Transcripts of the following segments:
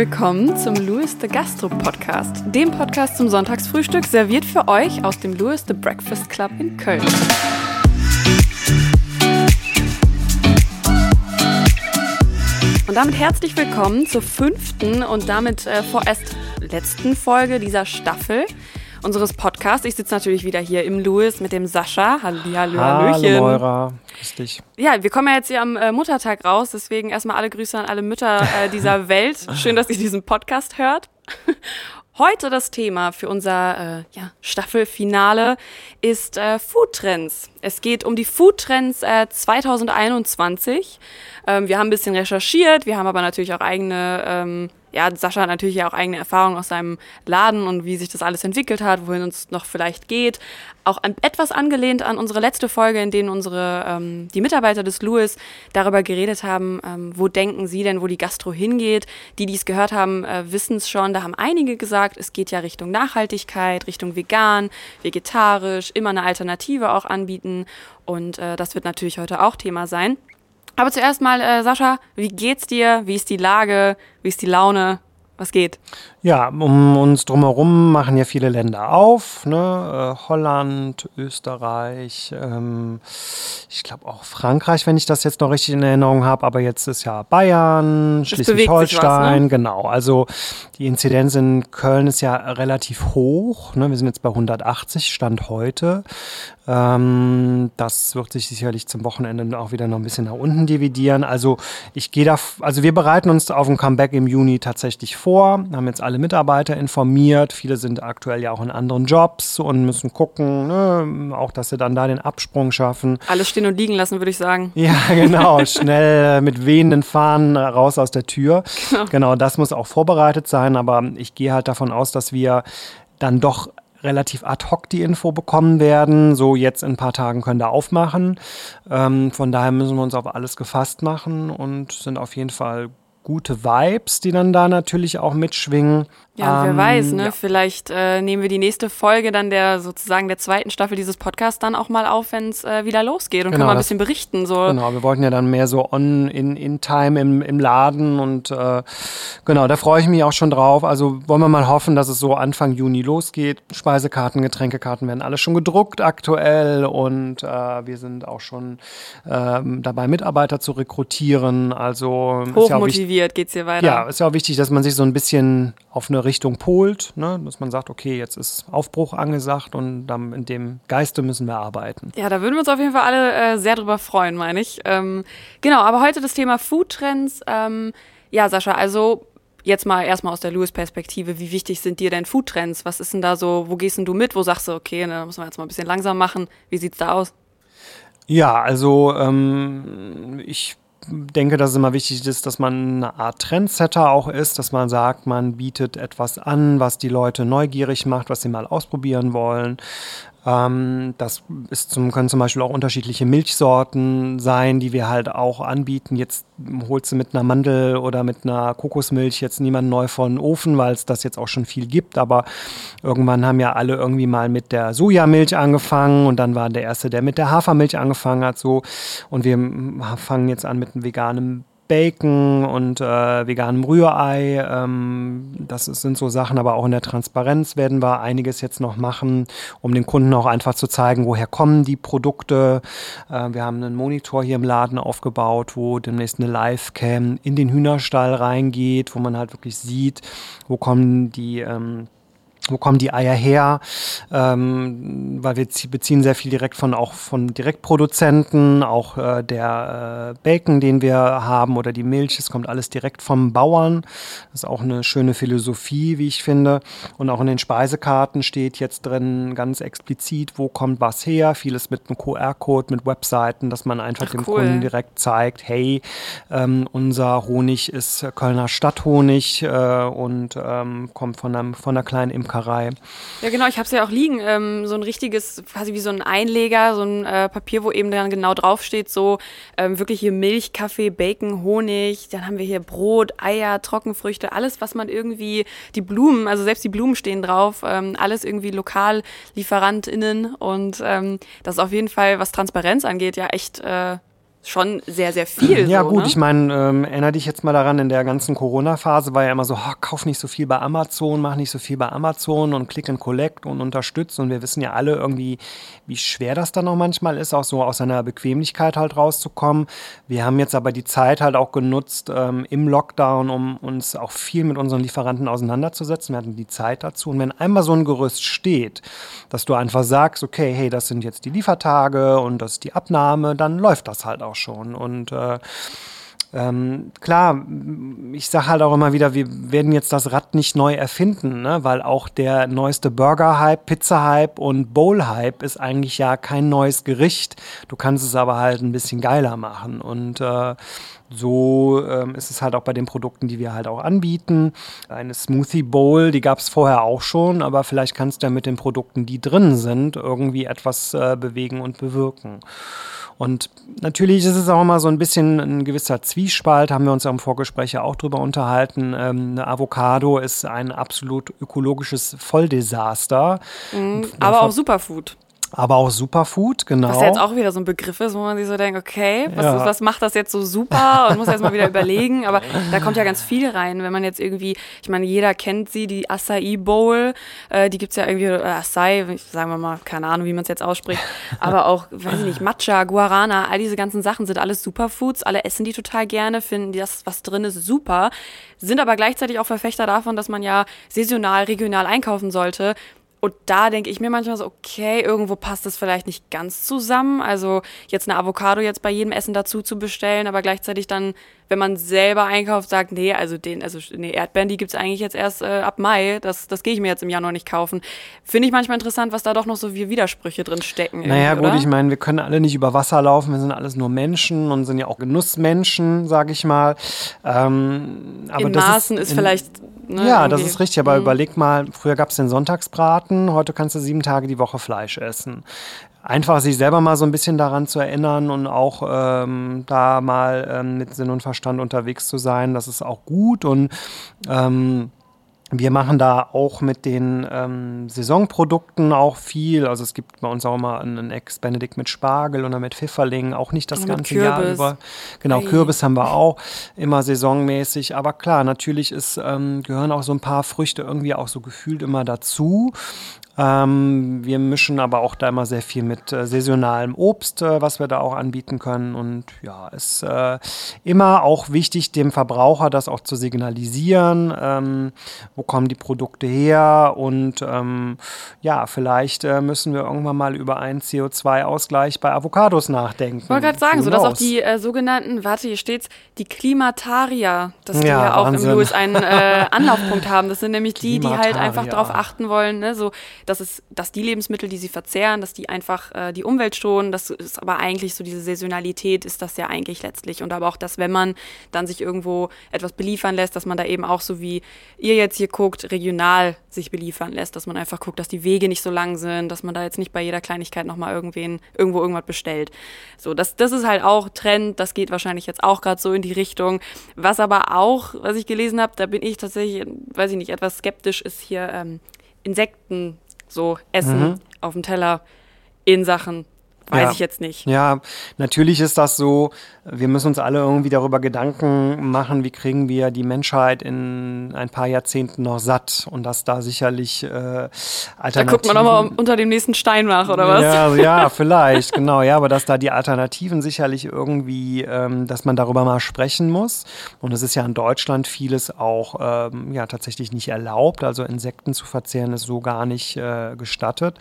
willkommen zum Louis the Gastro Podcast, dem Podcast zum Sonntagsfrühstück, serviert für euch aus dem Louis the Breakfast Club in Köln. Und damit herzlich willkommen zur fünften und damit äh, vorerst letzten Folge dieser Staffel unseres Podcasts. Ich sitze natürlich wieder hier im Louis mit dem Sascha. Hallo, hallo, Hallöchen. Hallo Moira, grüß dich. Ja, wir kommen ja jetzt hier am äh, Muttertag raus, deswegen erstmal alle Grüße an alle Mütter äh, dieser Welt. Schön, dass ihr diesen Podcast hört. Heute das Thema für unser äh, ja, Staffelfinale ist äh, Foodtrends. Es geht um die Foodtrends äh, 2021. Ähm, wir haben ein bisschen recherchiert, wir haben aber natürlich auch eigene ähm, ja, Sascha hat natürlich ja auch eigene Erfahrungen aus seinem Laden und wie sich das alles entwickelt hat, wohin uns noch vielleicht geht. Auch an, etwas angelehnt an unsere letzte Folge, in denen unsere ähm, die Mitarbeiter des Louis darüber geredet haben, ähm, wo denken sie denn, wo die Gastro hingeht. Die, die es gehört haben, äh, wissen es schon. Da haben einige gesagt, es geht ja Richtung Nachhaltigkeit, Richtung vegan, vegetarisch, immer eine Alternative auch anbieten. Und äh, das wird natürlich heute auch Thema sein. Aber zuerst mal, äh, Sascha, wie geht's dir? Wie ist die Lage? Wie ist die Laune? Was geht? Ja, um uns drumherum machen ja viele Länder auf. Ne? Äh, Holland, Österreich, ähm, ich glaube auch Frankreich, wenn ich das jetzt noch richtig in Erinnerung habe. Aber jetzt ist ja Bayern, Schleswig-Holstein, ne? genau. Also die Inzidenz in Köln ist ja relativ hoch. Ne? Wir sind jetzt bei 180 Stand heute. Ähm, das wird sich sicherlich zum Wochenende auch wieder noch ein bisschen nach unten dividieren. Also ich gehe da, also wir bereiten uns auf ein Comeback im Juni tatsächlich vor, haben jetzt alle Mitarbeiter informiert. Viele sind aktuell ja auch in anderen Jobs und müssen gucken, ne, auch dass sie dann da den Absprung schaffen. Alles stehen und liegen lassen, würde ich sagen. Ja, genau. Schnell mit wehenden Fahnen raus aus der Tür. Genau. genau, das muss auch vorbereitet sein. Aber ich gehe halt davon aus, dass wir dann doch relativ ad hoc die Info bekommen werden. So jetzt in ein paar Tagen können da aufmachen. Ähm, von daher müssen wir uns auf alles gefasst machen und sind auf jeden Fall gute Vibes, die dann da natürlich auch mitschwingen. Ja, ähm, wer weiß, ne? Ja. Vielleicht äh, nehmen wir die nächste Folge dann der sozusagen der zweiten Staffel dieses Podcasts dann auch mal auf, wenn es äh, wieder losgeht und genau, können mal ein bisschen berichten. So. Genau, wir wollten ja dann mehr so on in, in time im, im Laden und äh, genau, da freue ich mich auch schon drauf. Also wollen wir mal hoffen, dass es so Anfang Juni losgeht. Speisekarten, Getränkekarten werden alle schon gedruckt aktuell und äh, wir sind auch schon ähm, dabei, Mitarbeiter zu rekrutieren. Also hochmotiviert ja geht's hier weiter. Ja, ist ja auch wichtig, dass man sich so ein bisschen auf eine Richtung polt, ne? dass man sagt, okay, jetzt ist Aufbruch angesagt und dann in dem Geiste müssen wir arbeiten. Ja, da würden wir uns auf jeden Fall alle äh, sehr drüber freuen, meine ich. Ähm, genau, aber heute das Thema Foodtrends. Ähm, ja, Sascha, also jetzt mal erstmal aus der Lewis-Perspektive, wie wichtig sind dir denn Foodtrends? Was ist denn da so, wo gehst denn du mit? Wo sagst du, okay, da müssen wir jetzt mal ein bisschen langsam machen? Wie sieht's da aus? Ja, also ähm, ich denke, dass es immer wichtig ist, dass man eine Art Trendsetter auch ist, dass man sagt, man bietet etwas an, was die Leute neugierig macht, was sie mal ausprobieren wollen. Ähm, das ist zum, können zum Beispiel auch unterschiedliche Milchsorten sein, die wir halt auch anbieten. Jetzt holst du mit einer Mandel oder mit einer Kokosmilch jetzt niemand neu von Ofen, weil es das jetzt auch schon viel gibt. Aber irgendwann haben ja alle irgendwie mal mit der Sojamilch angefangen und dann war der erste, der mit der Hafermilch angefangen hat. So und wir fangen jetzt an mit einem veganen Bacon und äh, veganem Rührei. Ähm, das sind so Sachen, aber auch in der Transparenz werden wir einiges jetzt noch machen, um den Kunden auch einfach zu zeigen, woher kommen die Produkte. Äh, wir haben einen Monitor hier im Laden aufgebaut, wo demnächst eine Live-Cam in den Hühnerstall reingeht, wo man halt wirklich sieht, wo kommen die ähm, wo kommen die Eier her? Ähm, weil wir beziehen sehr viel direkt von auch von Direktproduzenten, auch äh, der äh, Bacon, den wir haben oder die Milch, es kommt alles direkt vom Bauern. Das ist auch eine schöne Philosophie, wie ich finde. Und auch in den Speisekarten steht jetzt drin ganz explizit, wo kommt was her. Vieles mit einem QR-Code, mit Webseiten, dass man einfach Ach, dem cool. Kunden direkt zeigt, hey, ähm, unser Honig ist Kölner Stadthonig äh, und ähm, kommt von, einem, von einer kleinen Imkerei Imkerei. Ja, genau, ich habe es ja auch liegen. Ähm, so ein richtiges, quasi wie so ein Einleger, so ein äh, Papier, wo eben dann genau draufsteht, so ähm, wirklich hier Milch, Kaffee, Bacon, Honig. Dann haben wir hier Brot, Eier, Trockenfrüchte, alles, was man irgendwie, die Blumen, also selbst die Blumen stehen drauf, ähm, alles irgendwie lokal LieferantInnen. Und ähm, das ist auf jeden Fall, was Transparenz angeht, ja echt. Äh, schon sehr, sehr viel. Ja, so, gut, ne? ich meine, ähm, erinnere dich jetzt mal daran, in der ganzen Corona-Phase war ja immer so, oh, kauf nicht so viel bei Amazon, mach nicht so viel bei Amazon und Click and Collect und unterstützt. Und wir wissen ja alle irgendwie, wie schwer das dann auch manchmal ist, auch so aus seiner Bequemlichkeit halt rauszukommen. Wir haben jetzt aber die Zeit halt auch genutzt ähm, im Lockdown, um uns auch viel mit unseren Lieferanten auseinanderzusetzen. Wir hatten die Zeit dazu. Und wenn einmal so ein Gerüst steht, dass du einfach sagst, okay, hey, das sind jetzt die Liefertage und das ist die Abnahme, dann läuft das halt auch schon. Und äh, ähm, klar, ich sage halt auch immer wieder, wir werden jetzt das Rad nicht neu erfinden, ne? weil auch der neueste Burger-Hype, Pizza-Hype und Bowl-Hype ist eigentlich ja kein neues Gericht. Du kannst es aber halt ein bisschen geiler machen. Und äh, so ähm, ist es halt auch bei den Produkten, die wir halt auch anbieten. Eine Smoothie Bowl, die gab es vorher auch schon, aber vielleicht kannst du ja mit den Produkten, die drin sind, irgendwie etwas äh, bewegen und bewirken. Und natürlich ist es auch immer so ein bisschen ein gewisser Zwiespalt, haben wir uns ja im Vorgespräch ja auch drüber unterhalten. Ähm, eine Avocado ist ein absolut ökologisches Volldesaster. Mhm, aber auch Superfood. Aber auch Superfood, genau. Was ja jetzt auch wieder so ein Begriff ist, wo man sich so denkt, okay, was, Ja. was macht das jetzt so super? Und muss jetzt mal wieder überlegen. Aber da kommt ja ganz viel rein, wenn man jetzt irgendwie, ich meine, jeder kennt sie, die Acai Bowl, äh, die gibt's ja irgendwie, äh, Acai, sagen wir mal, keine Ahnung, wie man es jetzt ausspricht, aber auch, weiß ich nicht, Matcha, Guarana, all diese ganzen Sachen sind alles Superfoods, alle essen die total gerne, finden das, was drin ist, super, sind aber gleichzeitig auch Verfechter davon, dass man ja saisonal, regional einkaufen sollte. Und da denke ich mir manchmal so, okay, irgendwo passt das vielleicht nicht ganz zusammen. Also jetzt eine Avocado jetzt bei jedem Essen dazu zu bestellen, aber gleichzeitig dann, wenn man selber einkauft, sagt, nee, also den, also nee, Erdbeeren, die gibt's eigentlich jetzt erst äh, ab Mai. Das, das gehe ich mir jetzt im Januar nicht kaufen. Finde ich manchmal interessant, was da doch noch so viele Widersprüche drin stecken. Naja, gut, oder? ich meine, wir können alle nicht über Wasser laufen, wir sind alles nur Menschen und sind ja auch Genussmenschen, sage ich mal. Ähm, aber In Maßen ist, in- vielleicht. Ne, ja, das irgendwie- ist richtig, aber Mhm. überleg mal, früher gab es den Sonntagsbraten, heute kannst du sieben Tage die Woche Fleisch essen. Einfach sich selber mal so ein bisschen daran zu erinnern und auch ähm, da mal ähm, mit Sinn und Verstand unterwegs zu sein, das ist auch gut und ähm, wir machen da auch mit den ähm, Saisonprodukten auch viel. Also es gibt bei uns auch immer einen Ex-Benedict mit Spargel oder mit Pfifferling, auch nicht das mit ganze Jahr über. Genau, Ei. Kürbis haben wir auch immer saisonmäßig. Aber klar, natürlich ist, ähm, gehören auch so ein paar Früchte irgendwie auch so gefühlt immer dazu. Ähm, wir mischen aber auch da immer sehr viel mit äh, saisonalem Obst, äh, was wir da auch anbieten können. Und ja, ist äh, immer auch wichtig, dem Verbraucher das auch zu signalisieren. Ähm, wo kommen die Produkte her? Und ähm, ja, vielleicht äh, müssen wir irgendwann mal über einen CO2-Ausgleich bei Avocados nachdenken. Ich wollte gerade sagen, Who so dass auch die äh, sogenannten, warte, hier steht's, die Klimatarier, dass die Ja, ja auch Wahnsinn. im Louis einen äh, Anlaufpunkt haben. Das sind nämlich die, die halt einfach darauf achten wollen, ne, so, dass es, dass die Lebensmittel, die sie verzehren, dass die einfach äh, die Umwelt schonen. Das ist aber eigentlich so diese Saisonalität ist das ja eigentlich letztlich. Und aber auch, dass wenn man dann sich irgendwo etwas beliefern lässt, dass man da eben auch so wie ihr jetzt hier guckt, regional sich beliefern lässt, dass man einfach guckt, dass die Wege nicht so lang sind, dass man da jetzt nicht bei jeder Kleinigkeit nochmal irgendwen, irgendwo irgendwas bestellt. So, das, das ist halt auch Trend, das geht wahrscheinlich jetzt auch gerade so in die Richtung. Was aber auch, was ich gelesen habe, da bin ich tatsächlich, weiß ich nicht, etwas skeptisch, ist hier ähm, Insekten so essen Mhm. auf dem Teller in Sachen, weiß Ja. ich jetzt nicht. Ja, natürlich ist das so. Wir müssen uns alle irgendwie darüber Gedanken machen, wie kriegen wir die Menschheit in ein paar Jahrzehnten noch satt und dass da sicherlich äh, Da Alternativen. guckt man nochmal unter dem nächsten Stein nach, oder was? Ja, ja, vielleicht, genau, ja, aber dass da die Alternativen sicherlich irgendwie, ähm, dass man darüber mal sprechen muss. Und es ist ja in Deutschland vieles auch ähm, ja tatsächlich nicht erlaubt. Also Insekten zu verzehren ist so gar nicht äh, gestattet.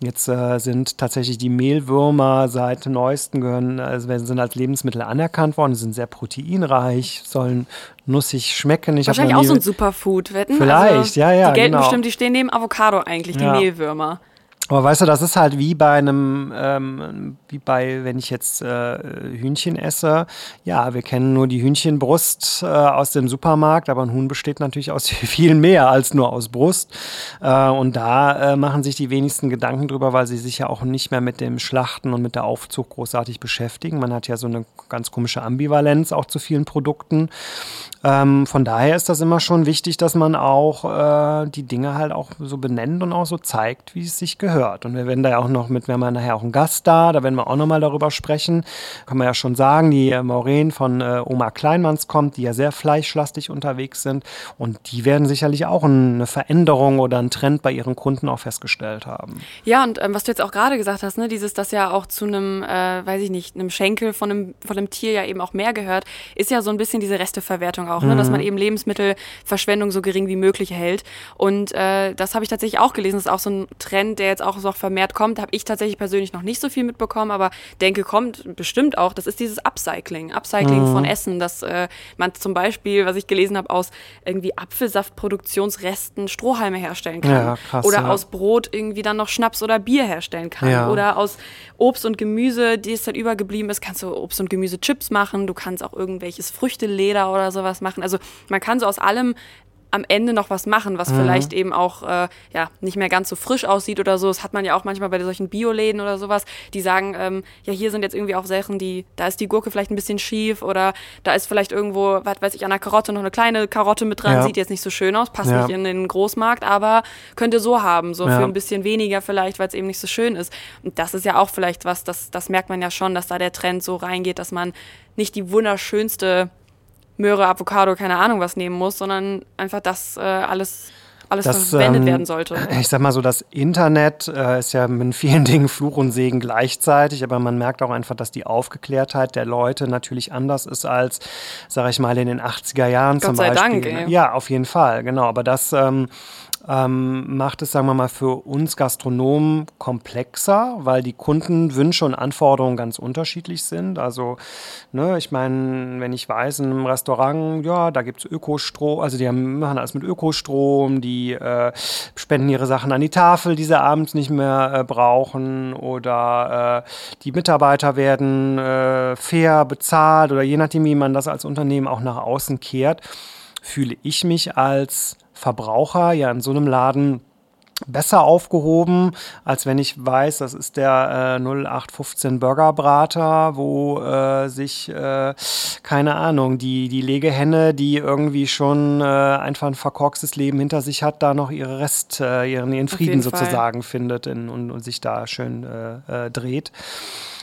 Jetzt äh, sind tatsächlich die Mehlwürmer seit neuesten gehören, also sind als Lebensmittel anerkannt worden, sind sehr proteinreich, sollen nussig schmecken. Ich Wahrscheinlich auch so ein Superfood, wetten? Vielleicht, also, ja, ja, Die gelten genau. bestimmt, die stehen neben Avocado eigentlich, die Ja. Mehlwürmer. Aber weißt du, das ist halt wie bei einem, ähm, wie bei, wenn ich jetzt äh, Hühnchen esse. Ja, wir kennen nur die Hühnchenbrust äh, aus dem Supermarkt, aber ein Huhn besteht natürlich aus viel mehr als nur aus Brust. Äh, und da äh, machen sich die wenigsten Gedanken drüber, weil sie sich ja auch nicht mehr mit dem Schlachten und mit der Aufzucht großartig beschäftigen. Man hat ja so eine ganz komische Ambivalenz auch zu vielen Produkten. Ähm, von daher ist das immer schon wichtig, dass man auch äh, die Dinge halt auch so benennt und auch so zeigt, wie es sich gehört. Gehört. Und wir werden da ja auch noch mit, wir haben ja nachher auch einen Gast da, da werden wir auch nochmal darüber sprechen. Kann man ja schon sagen, die äh, Maureen von äh, Oma Kleinmanns kommt, die ja sehr fleischlastig unterwegs sind. Und die werden sicherlich auch eine Veränderung oder einen Trend bei ihren Kunden auch festgestellt haben. Ja, und ähm, was du jetzt auch gerade gesagt hast, ne, dieses, das ja auch zu einem, äh, weiß ich nicht, einem Schenkel von einem, von einem Tier ja eben auch mehr gehört, ist ja so ein bisschen diese Resteverwertung auch, ne, mhm. dass man eben Lebensmittelverschwendung so gering wie möglich hält. Und äh, das habe ich tatsächlich auch gelesen. Das ist auch so ein Trend, der jetzt auch so vermehrt kommt. Habe ich tatsächlich persönlich noch nicht so viel mitbekommen, aber denke, kommt bestimmt auch. Das ist dieses Upcycling. Upcycling mhm. von Essen, dass äh, man zum Beispiel, was ich gelesen habe, aus irgendwie Apfelsaftproduktionsresten Strohhalme herstellen kann. Ja, krass, oder ja. aus Brot irgendwie dann noch Schnaps oder Bier herstellen kann. Ja. Oder aus Obst und Gemüse, die es dann übergeblieben ist, kannst du Obst und Gemüse Chips machen. Du kannst auch irgendwelches Früchteleder oder sowas machen. Also man kann so aus allem am Ende noch was machen, was mhm. vielleicht eben auch äh, ja, nicht mehr ganz so frisch aussieht oder so. Das hat man ja auch manchmal bei solchen Bioläden oder sowas, die sagen, ähm, ja, hier sind jetzt irgendwie auch Sachen, die, da ist die Gurke vielleicht ein bisschen schief oder da ist vielleicht irgendwo, was weiß ich, an der Karotte noch eine kleine Karotte mit dran, ja. sieht jetzt nicht so schön aus, passt ja. nicht in den Großmarkt, aber könnte so haben, so ja. für ein bisschen weniger vielleicht, weil es eben nicht so schön ist. Und das ist ja auch vielleicht was, das, das merkt man ja schon, dass da der Trend so reingeht, dass man nicht die wunderschönste Möhre, Avocado, keine Ahnung was nehmen muss, sondern einfach das äh, alles alles das, verwendet ähm, werden sollte. Ich sag mal so, das Internet äh, ist ja mit vielen Dingen Fluch und Segen gleichzeitig, aber man merkt auch einfach, dass die Aufgeklärtheit der Leute natürlich anders ist als, sag ich mal, in den 80er Jahren Gott zum sei Beispiel. Dank, ey. Ja, auf jeden Fall, genau. Aber das ähm, ähm, macht es, sagen wir mal, für uns Gastronomen komplexer, weil die Kundenwünsche und Anforderungen ganz unterschiedlich sind. Also, ne, ich meine, wenn ich weiß, in einem Restaurant, ja, da gibt es Ökostrom, also die haben, machen alles mit Ökostrom, die äh, spenden ihre Sachen an die Tafel, die sie abends nicht mehr äh, brauchen oder äh, die Mitarbeiter werden äh, fair bezahlt oder je nachdem, wie man das als Unternehmen auch nach außen kehrt, fühle ich mich als Verbraucher ja in so einem Laden besser aufgehoben, als wenn ich weiß, das ist der äh, 0815 Burgerbrater, wo äh, sich, äh, keine Ahnung, die, die Legehenne, die irgendwie schon äh, einfach ein verkorkstes Leben hinter sich hat, da noch ihre Rest, äh, ihren, ihren Frieden sozusagen Fall. findet in, und, und, sich da schön äh, dreht.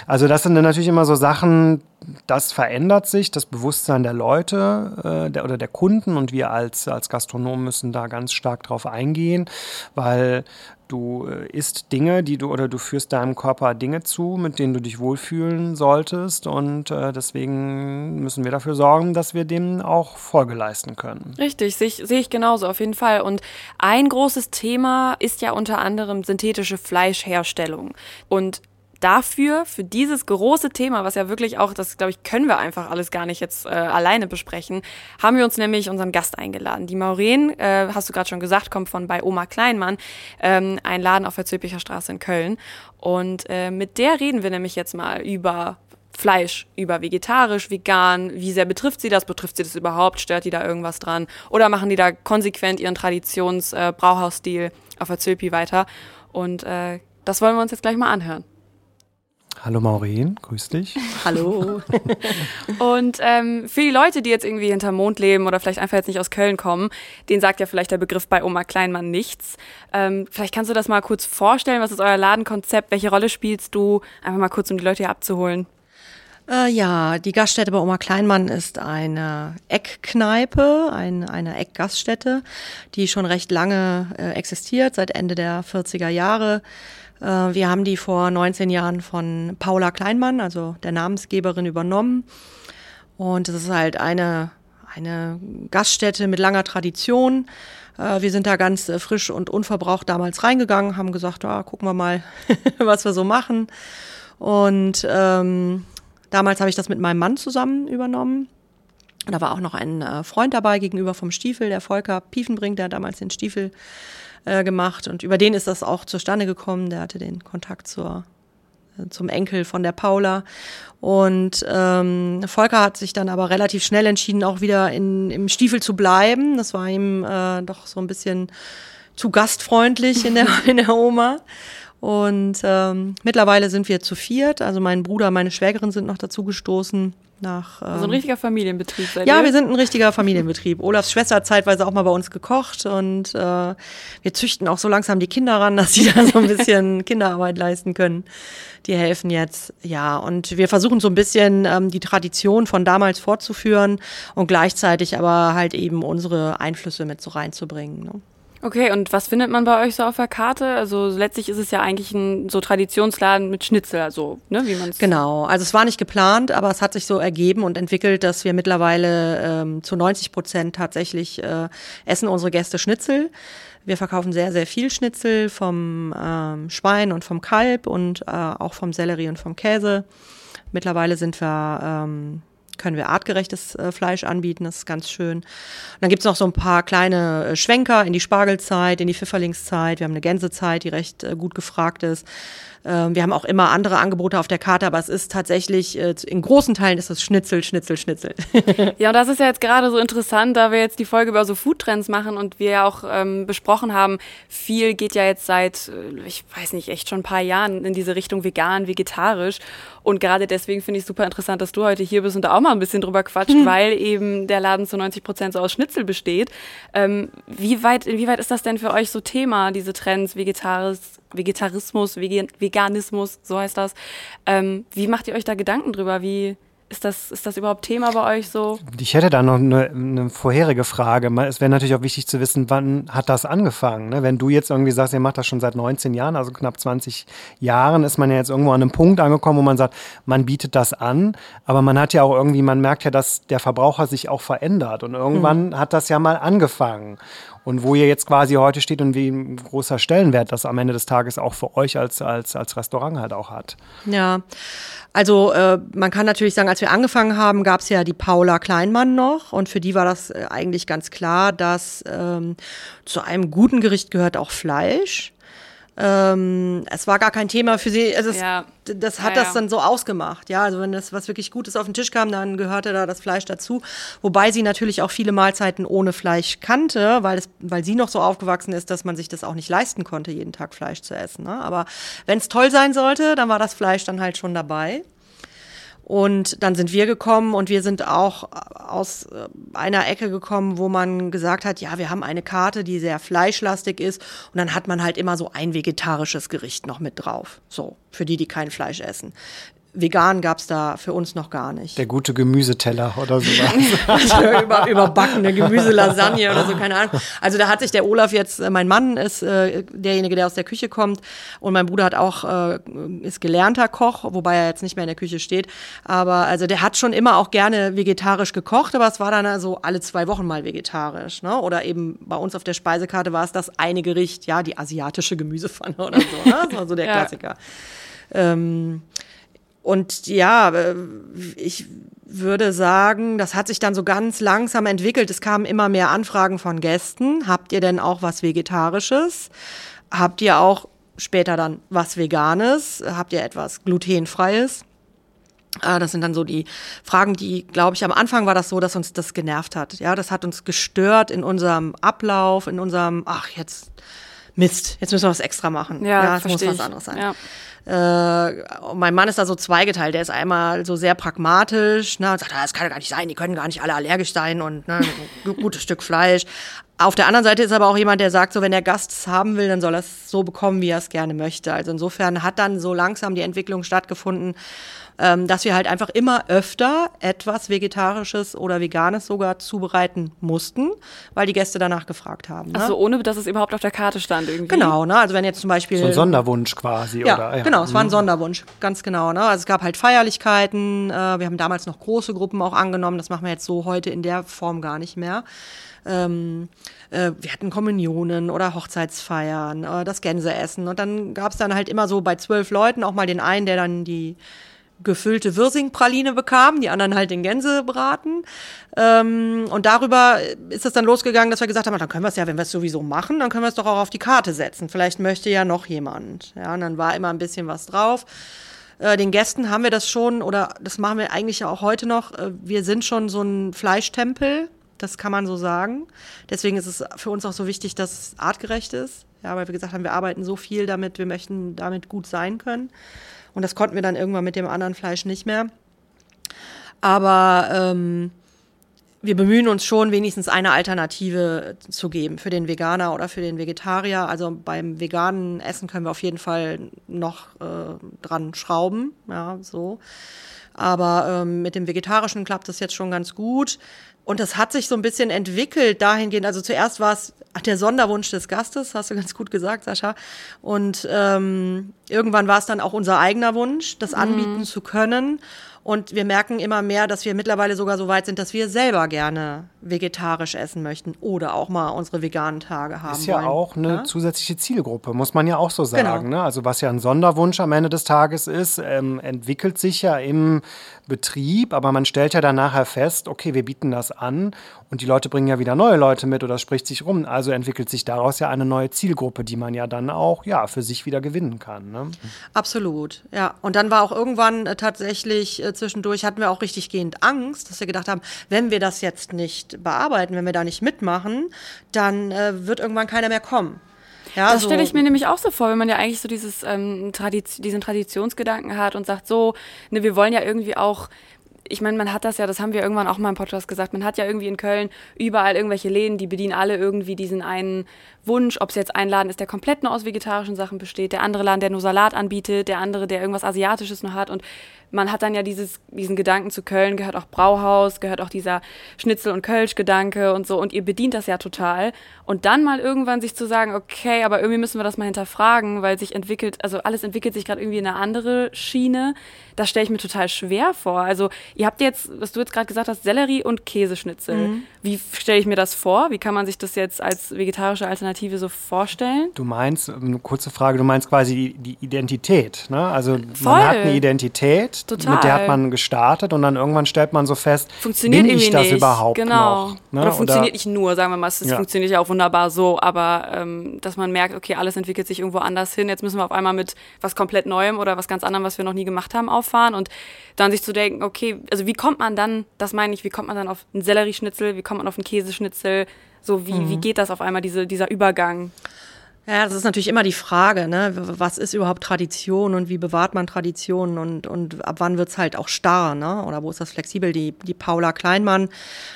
Also das sind dann natürlich immer so Sachen, das verändert sich, das Bewusstsein der Leute äh, der, oder der Kunden und wir als, als Gastronomen müssen da ganz stark drauf eingehen, weil du äh, isst Dinge, die du oder du führst deinem Körper Dinge zu, mit denen du dich wohlfühlen solltest und äh, deswegen müssen wir dafür sorgen, dass wir dem auch Folge leisten können. Richtig, sehe ich, seh ich genauso auf jeden Fall und ein großes Thema ist ja unter anderem synthetische Fleischherstellung und dafür, für dieses große Thema, was ja wirklich auch, das glaube ich, können wir einfach alles gar nicht jetzt äh, alleine besprechen, haben wir uns nämlich unseren Gast eingeladen. Die Maureen, äh, hast du gerade schon gesagt, kommt von bei Oma Kleinmann, ähm, ein Laden auf der Zülpicher Straße in Köln. Und äh, mit der reden wir nämlich jetzt mal über Fleisch, über vegetarisch, vegan, wie sehr betrifft sie das, betrifft sie das überhaupt, stört die da irgendwas dran oder machen die da konsequent ihren Traditions-Brauhausstil äh, auf der Zülpi weiter und äh, das wollen wir uns jetzt gleich mal anhören. Hallo Maureen, grüß dich. Hallo. und ähm, für die Leute, die jetzt irgendwie hinterm Mond leben oder vielleicht einfach jetzt nicht aus Köln kommen, denen sagt ja vielleicht der Begriff bei Oma Kleinmann nichts. Ähm, vielleicht kannst du das mal kurz vorstellen, was ist euer Ladenkonzept, welche Rolle spielst du? Einfach mal kurz, um die Leute hier abzuholen. Äh, ja, die Gaststätte bei Oma Kleinmann ist eine Eckkneipe, ein, eine Eckgaststätte, die schon recht lange äh, existiert, seit Ende der 40er Jahre. Äh, wir haben die vor 19 Jahren von Paula Kleinmann, also der Namensgeberin, übernommen. Und es ist halt eine, eine Gaststätte mit langer Tradition. Äh, wir sind da ganz äh, frisch und unverbraucht damals reingegangen, haben gesagt, ja, gucken wir mal, was wir so machen. Und ähm, damals habe ich das mit meinem Mann zusammen übernommen. Da war auch noch ein Freund dabei gegenüber vom Stiefel, der Volker Piefenbrink, der damals den Stiefel äh, gemacht. Und über den ist das auch zustande gekommen. Der hatte den Kontakt zur, äh, zum Enkel von der Paula. Und ähm, Volker hat sich dann aber relativ schnell entschieden, auch wieder in, im Stiefel zu bleiben. Das war ihm äh, doch so ein bisschen zu gastfreundlich in der, in der Oma. Und ähm, mittlerweile sind wir zu viert. Also mein Bruder, meine Schwägerin sind noch dazu gestoßen. Nach, ähm, so ein richtiger Familienbetrieb seid Ja, ihr? wir sind ein richtiger Familienbetrieb. Olafs Schwester hat zeitweise auch mal bei uns gekocht und äh, wir züchten auch so langsam die Kinder ran, dass sie da so ein bisschen Kinderarbeit leisten können. Die helfen jetzt, ja. Und wir versuchen so ein bisschen ähm, die Tradition von damals fortzuführen und gleichzeitig aber halt eben unsere Einflüsse mit so reinzubringen. Ne? Okay, und was findet man bei euch so auf der Karte? Also letztlich ist es ja eigentlich ein so Traditionsladen mit Schnitzel, also ne, wie man es. Genau, also es war nicht geplant, aber es hat sich so ergeben und entwickelt, dass wir mittlerweile ähm, zu 90 Prozent tatsächlich äh, essen unsere Gäste Schnitzel. Wir verkaufen sehr, sehr viel Schnitzel vom ähm, Schwein und vom Kalb und äh, auch vom Sellerie und vom Käse. Mittlerweile sind wir ähm, können wir artgerechtes äh, Fleisch anbieten, das ist ganz schön. Und dann gibt's noch so ein paar kleine äh, Schwenker in die Spargelzeit, in die Pfifferlingszeit. Wir haben eine Gänsezeit, die recht äh, gut gefragt ist. Ähm, wir haben auch immer andere Angebote auf der Karte, aber es ist tatsächlich, äh, in großen Teilen ist es Schnitzel, Schnitzel, Schnitzel. ja, und das ist ja jetzt gerade so interessant, da wir jetzt die Folge über so Foodtrends machen und wir ja auch ähm, besprochen haben, viel geht ja jetzt seit, äh, ich weiß nicht, echt schon ein paar Jahren in diese Richtung vegan, vegetarisch. Und gerade deswegen finde ich super interessant, dass du heute hier bist und da auch mal ein bisschen drüber quatscht, mhm. weil eben der Laden zu 90 Prozent so aus Schnitzel besteht. Ähm, wie weit, inwieweit ist das denn für euch so Thema, diese Trends, Vegetaris, Vegetarismus, Veganismus, so heißt das? Ähm, wie macht ihr euch da Gedanken drüber? Wie, ist das, ist das überhaupt Thema bei euch so? Ich hätte da noch eine, eine vorherige Frage. Es wäre natürlich auch wichtig zu wissen, wann hat das angefangen? Ne? Wenn du jetzt irgendwie sagst, ihr macht das schon seit 19 Jahren, also knapp 20 Jahren, ist man ja jetzt irgendwo an einem Punkt angekommen, wo man sagt, man bietet das an, aber man hat ja auch irgendwie, man merkt ja, dass der Verbraucher sich auch verändert und irgendwann mhm. hat das ja mal angefangen. Und wo ihr jetzt quasi heute steht und wie ein großer Stellenwert das am Ende des Tages auch für euch als, als, als Restaurant halt auch hat. Ja, also äh, man kann natürlich sagen, als wir angefangen haben, gab es ja die Paula Kleinmann noch und für die war das äh, eigentlich ganz klar, dass ähm, zu einem guten Gericht gehört auch Fleisch. Ähm, es war gar kein Thema für sie. Also es, ja. das hat ja, das dann so ausgemacht. Ja, also wenn das was wirklich Gutes auf den Tisch kam, dann gehörte da das Fleisch dazu. Wobei sie natürlich auch viele Mahlzeiten ohne Fleisch kannte, weil es, weil sie noch so aufgewachsen ist, dass man sich das auch nicht leisten konnte, jeden Tag Fleisch zu essen. Ne? Aber wenn es toll sein sollte, dann war das Fleisch dann halt schon dabei. Und dann sind wir gekommen und wir sind auch aus äh, einer Ecke gekommen, wo man gesagt hat, ja, wir haben eine Karte, die sehr fleischlastig ist. Und dann hat man halt immer so ein vegetarisches Gericht noch mit drauf. So, für die, die kein Fleisch essen vegan gab es da für uns noch gar nicht. Der gute Gemüseteller oder sowas. also über, überbackene Gemüselasagne oder so, keine Ahnung. Also da hat sich der Olaf jetzt, äh, mein Mann ist äh, derjenige, der aus der Küche kommt und mein Bruder hat auch, äh, ist gelernter Koch, wobei er jetzt nicht mehr in der Küche steht. Aber also der hat schon immer auch gerne vegetarisch gekocht, aber es war dann also alle zwei Wochen mal vegetarisch. Ne? Oder eben bei uns auf der Speisekarte war es das eine Gericht, ja, die asiatische Gemüsepfanne oder so. Ne? Das war so der ja. Klassiker. Ähm, und ja, äh, ich würde sagen, das hat sich dann so ganz langsam entwickelt. Es kamen immer mehr Anfragen von Gästen. Habt ihr denn auch was Vegetarisches? Habt ihr auch später dann was Veganes? Habt ihr etwas Glutenfreies? Äh, das sind dann so die Fragen, die, glaube ich, am Anfang war das so, dass uns das genervt hat. Ja, das hat uns gestört in unserem Ablauf, in unserem, ach, jetzt Mist, jetzt müssen wir was extra machen. Ja, ja es muss was anderes sein. Ja. Äh, mein Mann ist da so zweigeteilt. Der ist einmal so sehr pragmatisch ne, und sagt, ah, das kann ja gar nicht sein, die können gar nicht alle allergisch sein und ne, ein gutes Stück Fleisch. Auf der anderen Seite ist aber auch jemand, der sagt, so wenn der Gast es haben will, dann soll er es so bekommen, wie er es gerne möchte. Also insofern hat dann so langsam die Entwicklung stattgefunden, ähm, dass wir halt einfach immer öfter etwas Vegetarisches oder Veganes sogar zubereiten mussten, weil die Gäste danach gefragt haben. Ne? Also ohne, dass es überhaupt auf der Karte stand irgendwie? Genau, ne? also wenn jetzt zum Beispiel... So ein Sonderwunsch quasi, ja, oder? Ja, genau, es war ein mhm. Sonderwunsch, ganz genau. Ne? Also es gab halt Feierlichkeiten, äh, wir haben damals noch große Gruppen auch angenommen, das machen wir jetzt so heute in der Form gar nicht mehr. Ähm, äh, wir hatten Kommunionen oder Hochzeitsfeiern, äh, das Gänseessen. Und dann gab es dann halt immer so bei zwölf Leuten auch mal den einen, der dann die gefüllte Wirsingpraline bekam, die anderen halt den Gänsebraten. Ähm, und darüber ist es dann losgegangen, dass wir gesagt haben, dann können wir es ja, wenn wir es sowieso machen, dann können wir es doch auch auf die Karte setzen. Vielleicht möchte ja noch jemand. Ja, und dann war immer ein bisschen was drauf. Äh, den Gästen haben wir das schon, oder das machen wir eigentlich auch heute noch. Äh, wir sind schon so ein Fleischtempel, das kann man so sagen. Deswegen ist es für uns auch so wichtig, dass es artgerecht ist. Ja, weil wir gesagt haben, wir arbeiten so viel damit, wir möchten damit gut sein können. Und das konnten wir dann irgendwann mit dem anderen Fleisch nicht mehr. Aber ähm, wir bemühen uns schon, wenigstens eine Alternative zu geben für den Veganer oder für den Vegetarier. Also beim veganen Essen können wir auf jeden Fall noch äh, dran schrauben, ja, so. Aber ähm, mit dem Vegetarischen klappt das jetzt schon ganz gut. Und das hat sich so ein bisschen entwickelt dahingehend. Also zuerst war es der Sonderwunsch des Gastes, hast du ganz gut gesagt, Sascha. Und ähm, irgendwann war es dann auch unser eigener Wunsch, das anbieten mhm. zu können. Und wir merken immer mehr, dass wir mittlerweile sogar so weit sind, dass wir selber gerne vegetarisch essen möchten oder auch mal unsere veganen Tage haben. Ist ja wollen. auch eine ja? zusätzliche Zielgruppe, muss man ja auch so sagen. Genau. Ne? Also was ja ein Sonderwunsch am Ende des Tages ist, ähm, entwickelt sich ja im Betrieb, aber man stellt ja dann nachher fest, okay, wir bieten das an und die Leute bringen ja wieder neue Leute mit oder spricht sich rum. Also entwickelt sich daraus ja eine neue Zielgruppe, die man ja dann auch ja, für sich wieder gewinnen kann. Ne? Absolut, ja. Und dann war auch irgendwann äh, tatsächlich äh, zwischendurch hatten wir auch richtig gehend Angst, dass wir gedacht haben, wenn wir das jetzt nicht bearbeiten, wenn wir da nicht mitmachen, dann äh, wird irgendwann keiner mehr kommen. Ja, das so. stelle ich mir nämlich auch so vor, wenn man ja eigentlich so dieses, ähm, Tradiz diesen Traditionsgedanken hat und sagt so, ne, wir wollen ja irgendwie auch ich meine, man hat das ja, das haben wir irgendwann auch mal im Podcast gesagt, man hat ja irgendwie in Köln überall irgendwelche Läden, die bedienen alle irgendwie diesen einen Wunsch, ob es jetzt ein Laden ist, der komplett nur aus vegetarischen Sachen besteht, der andere Laden, der nur Salat anbietet, der andere, der irgendwas Asiatisches noch hat und man hat dann ja dieses, diesen Gedanken zu Köln, gehört auch Brauhaus, gehört auch dieser Schnitzel- und Kölsch-Gedanke und so. Und ihr bedient das ja total. Und dann mal irgendwann sich zu sagen, okay, aber irgendwie müssen wir das mal hinterfragen, weil sich entwickelt, also alles entwickelt sich gerade irgendwie in eine andere Schiene. Das stelle ich mir total schwer vor. Also ihr habt jetzt, was du jetzt gerade gesagt hast, Sellerie und Käseschnitzel. Mhm. Wie stelle ich mir das vor? Wie kann man sich das jetzt als vegetarische Alternative so vorstellen? Du meinst, eine kurze Frage, du meinst quasi die, die Identität. Ne? Also Voll. man hat eine Identität Total. Mit der hat man gestartet und dann irgendwann stellt man so fest, funktioniert bin ich das nicht. überhaupt genau. noch? Ne? Oder funktioniert Oder, nicht nur, sagen wir mal, es ja. funktioniert ja auch wunderbar so, aber ähm, dass man merkt, okay, alles entwickelt sich irgendwo anders hin, jetzt müssen wir auf einmal mit was komplett Neuem oder was ganz anderem, was wir noch nie gemacht haben, auffahren und dann sich zu denken, okay, also wie kommt man dann, das meine ich, wie kommt man dann auf einen Sellerieschnitzel, wie kommt man auf einen Käseschnitzel, so wie, mhm. wie geht das auf einmal, diese, dieser Übergang? Ja, das ist natürlich immer die Frage, ne? was ist überhaupt Tradition und wie bewahrt man Traditionen und, und ab wann wird's halt auch starr, ne? oder wo ist das flexibel? Die, die Paula Kleinmann,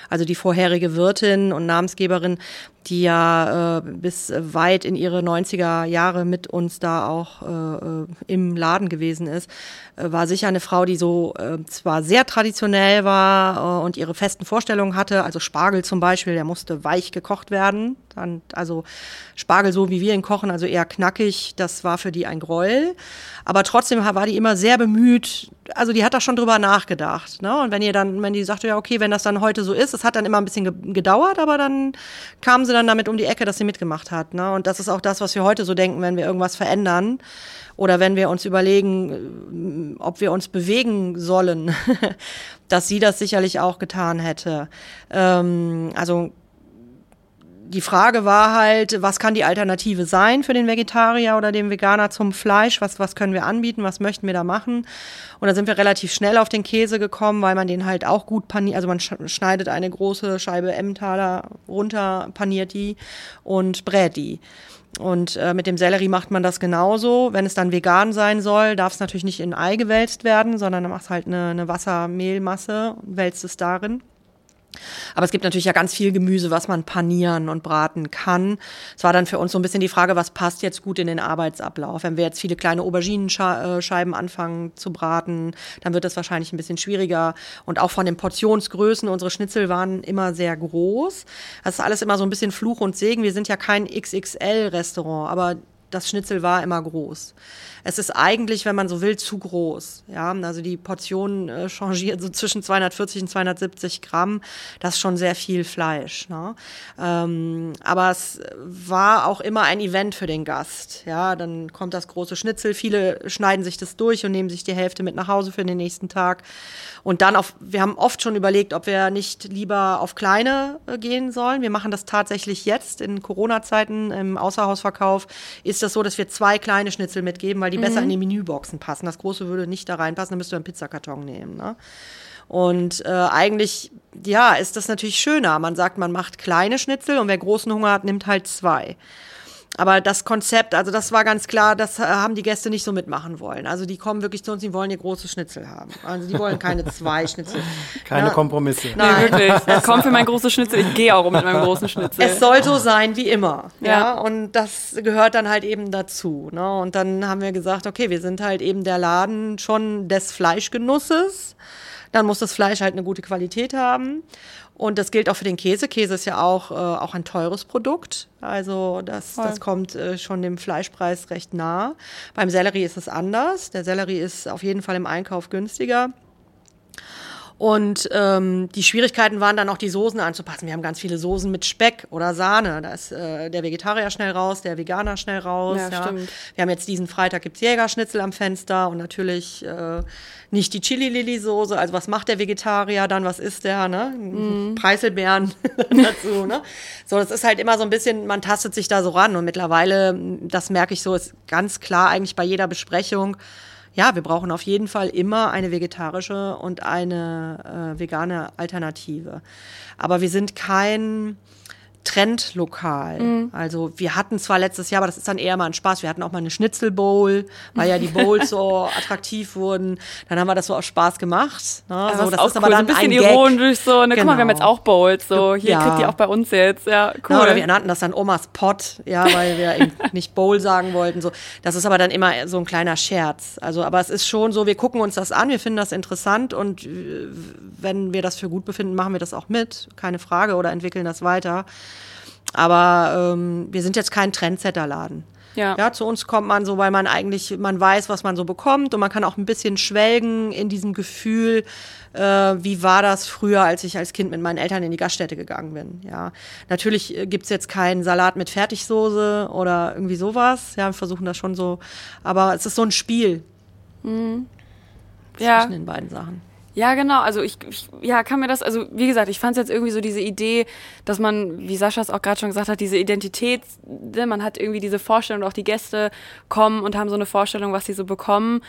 also die vorherige Wirtin und Namensgeberin, die ja äh, bis weit in ihre 90er Jahre mit uns da auch äh, äh, im Laden gewesen ist, äh, war sicher eine Frau, die so äh, zwar sehr traditionell war äh, und ihre festen Vorstellungen hatte. Also Spargel zum Beispiel, der musste weich gekocht werden. Dann, also Spargel so wie wir ihn kochen, also eher knackig, das war für die ein Gräuel. Aber trotzdem war die immer sehr bemüht, also die hat da schon drüber nachgedacht. Ne? Und wenn ihr dann, wenn die sagte, ja, okay, wenn das dann heute so ist, es hat dann immer ein bisschen gedauert, aber dann kam sie dann damit um die Ecke, dass sie mitgemacht hat. Ne? Und das ist auch das, was wir heute so denken, wenn wir irgendwas verändern oder wenn wir uns überlegen, äh, ob wir uns bewegen sollen, dass sie das sicherlich auch getan hätte. Ähm, also die Frage war halt, was kann die Alternative sein für den Vegetarier oder den Veganer zum Fleisch? Was, was können wir anbieten? Was möchten wir da machen? Und da sind wir relativ schnell auf den Käse gekommen, weil man den halt auch gut paniert. Also man schneidet eine große Scheibe Emmentaler runter, paniert die und brät die. Und äh, mit dem Sellerie macht man das genauso. Wenn es dann vegan sein soll, darf es natürlich nicht in Ei gewälzt werden, sondern dann machst halt eine, eine Wassermehlmasse und wälzt es darin. Aber es gibt natürlich ja ganz viel Gemüse, was man panieren und braten kann. Es war dann für uns so ein bisschen die Frage, was passt jetzt gut in den Arbeitsablauf? Wenn wir jetzt viele kleine Auberginenscheiben anfangen zu braten, dann wird das wahrscheinlich ein bisschen schwieriger. Und auch von den Portionsgrößen, unsere Schnitzel waren immer sehr groß. Das ist alles immer so ein bisschen Fluch und Segen. Wir sind ja kein XXL-Restaurant, aber das Schnitzel war immer groß. Es ist eigentlich, wenn man so will, zu groß. Ja, also die Portion äh, changiert so zwischen 240 und 270 Gramm. Das ist schon sehr viel Fleisch. Ne? Ähm, aber es war auch immer ein Event für den Gast. Ja, dann kommt das große Schnitzel. Viele schneiden sich das durch und nehmen sich die Hälfte mit nach Hause für den nächsten Tag. Und dann auf, wir haben oft schon überlegt, ob wir nicht lieber auf kleine äh, gehen sollen. Wir machen das tatsächlich jetzt in Corona-Zeiten im Außerhausverkauf. Ist das so, dass wir zwei kleine Schnitzel mitgeben, weil die mhm. besser in die Menüboxen passen. Das große würde nicht da reinpassen, dann müsst ihr einen Pizzakarton nehmen. Ne? Und äh, eigentlich, ja, ist das natürlich schöner. Man sagt, man macht kleine Schnitzel und wer großen Hunger hat, nimmt halt zwei. Aber das Konzept, also das war ganz klar, das äh, haben die Gäste nicht so mitmachen wollen. Also die kommen wirklich zu uns, die wollen hier große Schnitzel haben. Also die wollen keine zwei Schnitzel. Keine Na, Kompromisse. Nee, wirklich. Komm für mein großes Schnitzel. Ich gehe auch mit meinem großen Schnitzel. Es soll so sein wie immer. Ja. Ja. Und das gehört dann halt eben dazu. Ne? Und dann haben wir gesagt, okay, wir sind halt eben der Laden schon des Fleischgenusses. Dann muss das Fleisch halt eine gute Qualität haben. Und das gilt auch für den Käse. Käse ist ja auch, äh, auch ein teures Produkt. Also das, das kommt äh, schon dem Fleischpreis recht nah. Beim Sellerie ist es anders. Der Sellerie ist auf jeden Fall im Einkauf günstiger. Und ähm, die Schwierigkeiten waren dann auch die Soßen anzupassen. Wir haben ganz viele Soßen mit Speck oder Sahne. Da ist äh, der Vegetarier schnell raus, der Veganer schnell raus. Ja, stimmt. Wir haben jetzt diesen Freitag gibt's Jägerschnitzel am Fenster und natürlich äh, nicht die Chili-Lili-Soße. Also was macht der Vegetarier dann? Was isst der? Ne? Mhm. Preiselbeeren dazu. Ne? So, das ist halt immer so ein bisschen, man tastet sich da so ran. Und mittlerweile, das merke ich so, ist ganz klar eigentlich bei jeder Besprechung, ja, wir brauchen auf jeden Fall immer eine vegetarische und eine äh, vegane Alternative. Aber wir sind kein Trendlokal. Mhm. Also wir hatten zwar letztes Jahr, aber das ist dann eher mal ein Spaß. Wir hatten auch mal eine Schnitzelbowl, weil ja die Bowls so attraktiv wurden. Dann haben wir das so aus Spaß gemacht. Ne? Ja, so, das ist auch cool. so ein bisschen Gag. ironisch so. Ne, Guck mal, wir haben Genau. jetzt auch Bowls. So, hier Ja. kriegt ihr auch bei uns jetzt. Ja, cool. Ja, oder wir nannten das dann Omas Pott, ja, weil wir eben nicht Bowl sagen wollten. So. Das ist aber dann immer so ein kleiner Scherz. Also, aber es ist schon so, wir gucken uns das an, wir finden das interessant und äh, wenn wir das für gut befinden, machen wir das auch mit, keine Frage, oder entwickeln das weiter. Aber ähm, wir sind jetzt kein Trendsetter-Laden. Ja. ja, zu uns kommt man so, weil man eigentlich, man weiß, was man so bekommt und man kann auch ein bisschen schwelgen in diesem Gefühl, äh, wie war das früher, als ich als Kind mit meinen Eltern in die Gaststätte gegangen bin. Ja, natürlich äh, gibt's jetzt keinen Salat mit Fertigsoße oder irgendwie sowas. Ja, wir versuchen das schon so, aber es ist so ein Spiel ja. zwischen den beiden Sachen. Ja, genau. Also ich, ich ja, kann mir das, also wie gesagt, ich fand es jetzt irgendwie so diese Idee, dass man, wie Sascha es auch gerade schon gesagt hat, diese Identität, ne, man hat irgendwie diese Vorstellung, auch die Gäste kommen und haben so eine Vorstellung, was sie so bekommen.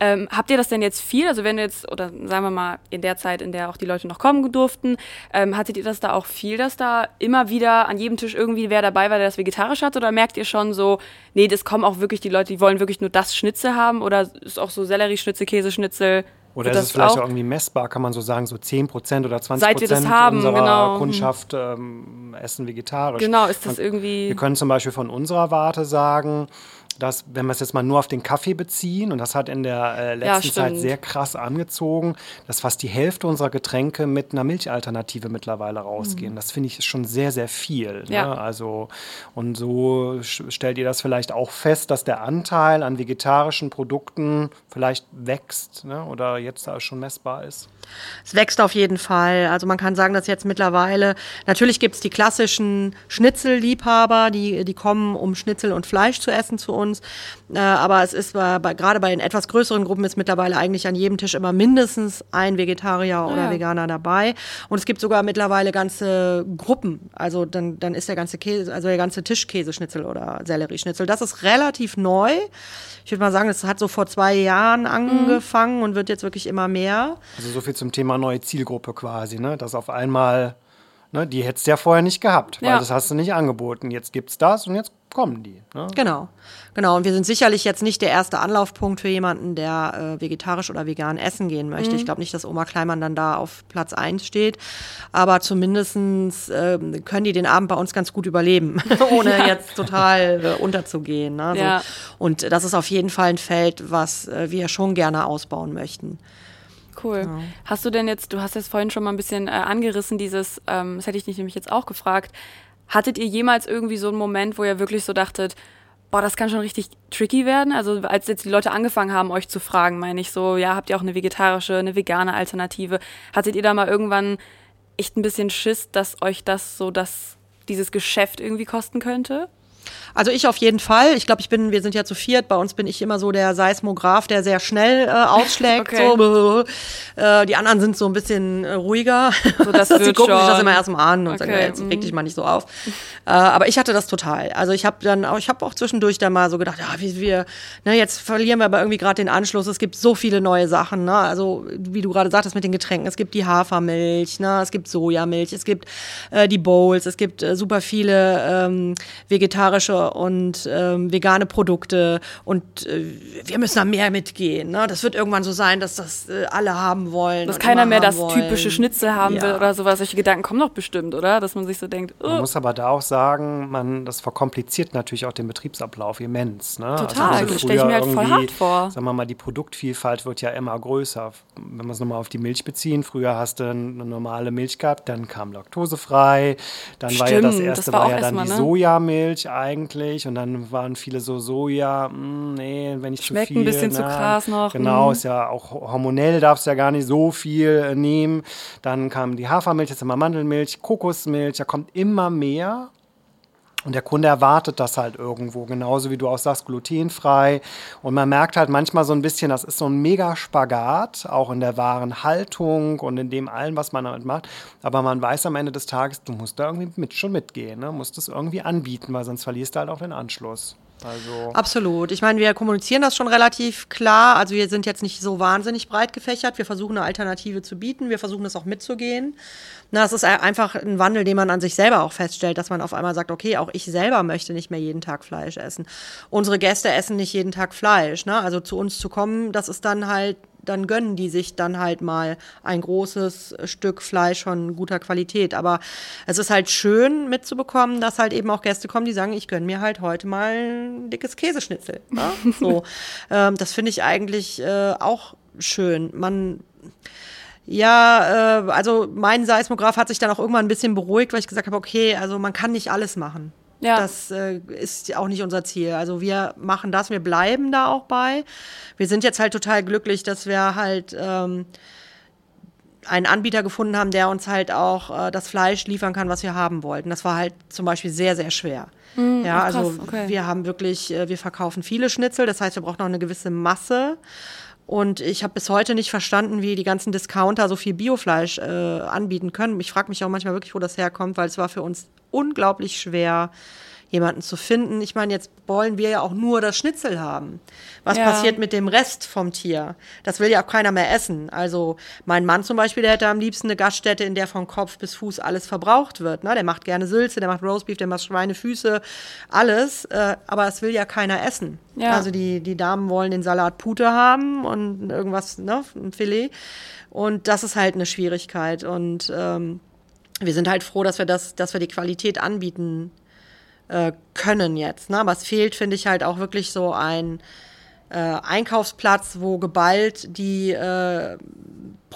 Ähm, habt ihr das denn jetzt viel? Also wenn jetzt, oder sagen wir mal, in der Zeit, in der auch die Leute noch kommen durften, ähm, hattet ihr das da auch viel, dass da immer wieder an jedem Tisch irgendwie wer dabei war, der das vegetarisch hat? Oder merkt ihr schon so, nee, das kommen auch wirklich die Leute, die wollen wirklich nur das Schnitzel haben? Oder ist auch so Sellerieschnitzel, Käseschnitzel? Oder ist es vielleicht auch- irgendwie messbar, kann man so sagen, so 10% oder 20% Seit wir das haben, unserer genau. Kundschaft ähm, essen vegetarisch. Genau, ist das Man- irgendwie. Wir können zum Beispiel von unserer Warte sagen, dass, wenn wir es jetzt mal nur auf den Kaffee beziehen, und das hat in der äh, Ja, letzten Zeit stimmt. sehr krass angezogen, dass fast die Hälfte unserer Getränke mit einer Milchalternative mittlerweile rausgehen. Das finde ich schon sehr, sehr viel. Mhm. Ja. Ne? Also, und so stellt ihr das vielleicht auch fest, dass der Anteil an vegetarischen Produkten vielleicht wächst ne? oder jetzt da schon messbar ist. Es wächst auf jeden Fall. Also man kann sagen, dass jetzt mittlerweile, natürlich gibt's die klassischen Schnitzelliebhaber, die, die kommen, um Schnitzel und Fleisch zu essen zu uns. Äh, aber es ist bei, bei, gerade bei den etwas größeren Gruppen ist mittlerweile eigentlich an jedem Tisch immer mindestens ein Vegetarier oder ja. Veganer dabei. Und es gibt sogar mittlerweile ganze Gruppen. Also dann, dann ist der ganze Käse, also der ganze Tisch Käseschnitzel oder Sellerieschnitzel. Das ist relativ neu. Ich würde mal sagen, das hat so vor zwei Jahren angefangen und wird jetzt wirklich immer mehr. Also so viel zum Thema neue Zielgruppe quasi, ne? Dass auf einmal, ne, die hättest du ja vorher nicht gehabt, weil Ja. das hast du nicht angeboten. Jetzt gibt's das und jetzt kommen die. Ne? Genau, genau. Und wir sind sicherlich jetzt nicht der erste Anlaufpunkt für jemanden, der äh, vegetarisch oder vegan essen gehen möchte. Ich glaube nicht, dass Oma Kleinmann dann da auf Platz 1 steht. Aber zumindestens ähm, können die den Abend bei uns ganz gut überleben, ohne jetzt total äh, unterzugehen. Ne? So. Ja. Und das ist auf jeden Fall ein Feld, was äh, wir schon gerne ausbauen möchten. Cool. Hast du denn jetzt, du hast jetzt vorhin schon mal ein bisschen äh, angerissen, dieses, ähm, das hätte ich dich nämlich jetzt auch gefragt, hattet ihr jemals irgendwie so einen Moment, wo ihr wirklich so dachtet, boah, das kann schon richtig tricky werden? Also als jetzt die Leute angefangen haben, euch zu fragen, meine ich so, ja, habt ihr auch eine vegetarische, eine vegane Alternative? Hattet ihr da mal irgendwann echt ein bisschen Schiss, dass euch das so, dass dieses Geschäft irgendwie kosten könnte? Also ich auf jeden Fall. Ich glaube, ich bin, wir sind ja zu viert. Bei uns bin ich immer so der Seismograph, der sehr schnell äh, ausschlägt. Okay. so, äh, die anderen sind so ein bisschen äh, ruhiger. So, das die wird gucken sich das schon. immer erstmal an und sagen, Okay, jetzt reg dich mal nicht so auf. Äh, aber ich hatte das total. Also ich habe dann auch, ich habe auch zwischendurch dann mal so gedacht, ja, wie wir, ne, jetzt verlieren wir aber irgendwie gerade den Anschluss. Es gibt so viele neue Sachen. Ne? Also wie du gerade sagtest mit den Getränken, es gibt die Hafermilch, ne? es gibt Sojamilch, es gibt äh, die Bowls, es gibt äh, super viele ähm, vegetarische vegetarische und ähm, vegane Produkte und äh, wir müssen da mehr mitgehen. Ne? Das wird irgendwann so sein, dass das äh, alle haben wollen. Dass keiner mehr das wollen. typische Schnitzel haben Ja. will oder sowas. Solche Gedanken kommen doch bestimmt, oder? Dass man sich so denkt, Man oh, muss aber da auch sagen, man, das verkompliziert natürlich auch den Betriebsablauf immens. Ne? Total, wenn das du stell ich mir früher halt voll irgendwie, hart vor. Sagen wir mal, die Produktvielfalt wird ja immer größer. Wenn wir es nochmal auf die Milch beziehen, früher hast du eine normale Milch gehabt, dann kam laktosefrei, dann war ja das Stimmt, erste das war war ja dann erstmal, die ne? Sojamilch eigentlich und dann waren viele so Soja, hm, nee, wenn ich Schmeckt zu ein viel. bisschen zu na, krass noch, Genau, hm. ist ja auch hormonell darfst du ja gar nicht so viel äh, nehmen. Dann kam die Hafermilch, jetzt haben wir Mandelmilch, Kokosmilch, da kommt immer mehr. Und der Kunde erwartet das halt irgendwo, genauso wie du auch sagst, glutenfrei. Und man merkt halt manchmal so ein bisschen, das ist so ein mega Spagat, auch in der wahren Haltung und in dem allen, was man damit macht. Aber man weiß am Ende des Tages, du musst da irgendwie mit, schon mitgehen, ne? musst es irgendwie anbieten, weil sonst verlierst du halt auch den Anschluss. Also, Absolut. Ich meine, wir kommunizieren das schon relativ klar. Also wir sind jetzt nicht so wahnsinnig breit gefächert. Wir versuchen eine Alternative zu bieten. Wir versuchen das auch mitzugehen. Na, es ist ein- einfach ein Wandel, den man an sich selber auch feststellt, dass man auf einmal sagt, okay, auch ich selber möchte nicht mehr jeden Tag Fleisch essen. Unsere Gäste essen nicht jeden Tag Fleisch. Ne? Also zu uns zu kommen, das ist dann halt dann gönnen die sich dann halt mal ein großes Stück Fleisch von guter Qualität. Aber es ist halt schön mitzubekommen, dass halt eben auch Gäste kommen, die sagen, ich gönne mir halt heute mal ein dickes Käseschnitzel. Ne? So, ähm, das finde ich eigentlich äh, auch schön. Man ja, äh, also mein Seismograph hat sich dann auch irgendwann ein bisschen beruhigt, weil ich gesagt habe, okay, also man kann nicht alles machen. Ja. Das äh, ist auch nicht unser Ziel. Also wir machen das, wir bleiben da auch bei. Wir sind jetzt halt total glücklich, dass wir halt ähm, einen Anbieter gefunden haben, der uns halt auch äh, das Fleisch liefern kann, was wir haben wollten. Das war halt zum Beispiel sehr, sehr schwer. ja, ach, krass, also okay. wir haben wirklich, äh, wir verkaufen viele Schnitzel, das heißt, wir brauchen noch eine gewisse Masse. Und ich habe bis heute nicht verstanden, wie die ganzen Discounter so viel Biofleisch äh, anbieten können. Ich frage mich auch manchmal wirklich, wo das herkommt, weil es war für uns unglaublich schwer, jemanden zu finden. Ich meine, jetzt wollen wir ja auch nur das Schnitzel haben. Was Ja. passiert mit dem Rest vom Tier? Das will ja auch keiner mehr essen. Also mein Mann zum Beispiel, der hätte am liebsten eine Gaststätte, in der von Kopf bis Fuß alles verbraucht wird. Ne? Der macht gerne Sülze, der macht Roastbeef, der macht Schweinefüße, alles. Äh, aber es will ja keiner essen. Ja. Also die, die Damen wollen den Salat Pute haben und irgendwas, ne, ein Filet. Und das ist halt eine Schwierigkeit. Und ähm, wir sind halt froh, dass wir das, dass wir die Qualität anbieten äh, können jetzt. Ne? Aber es fehlt, finde ich, halt auch wirklich so ein äh, Einkaufsplatz, wo geballt die äh,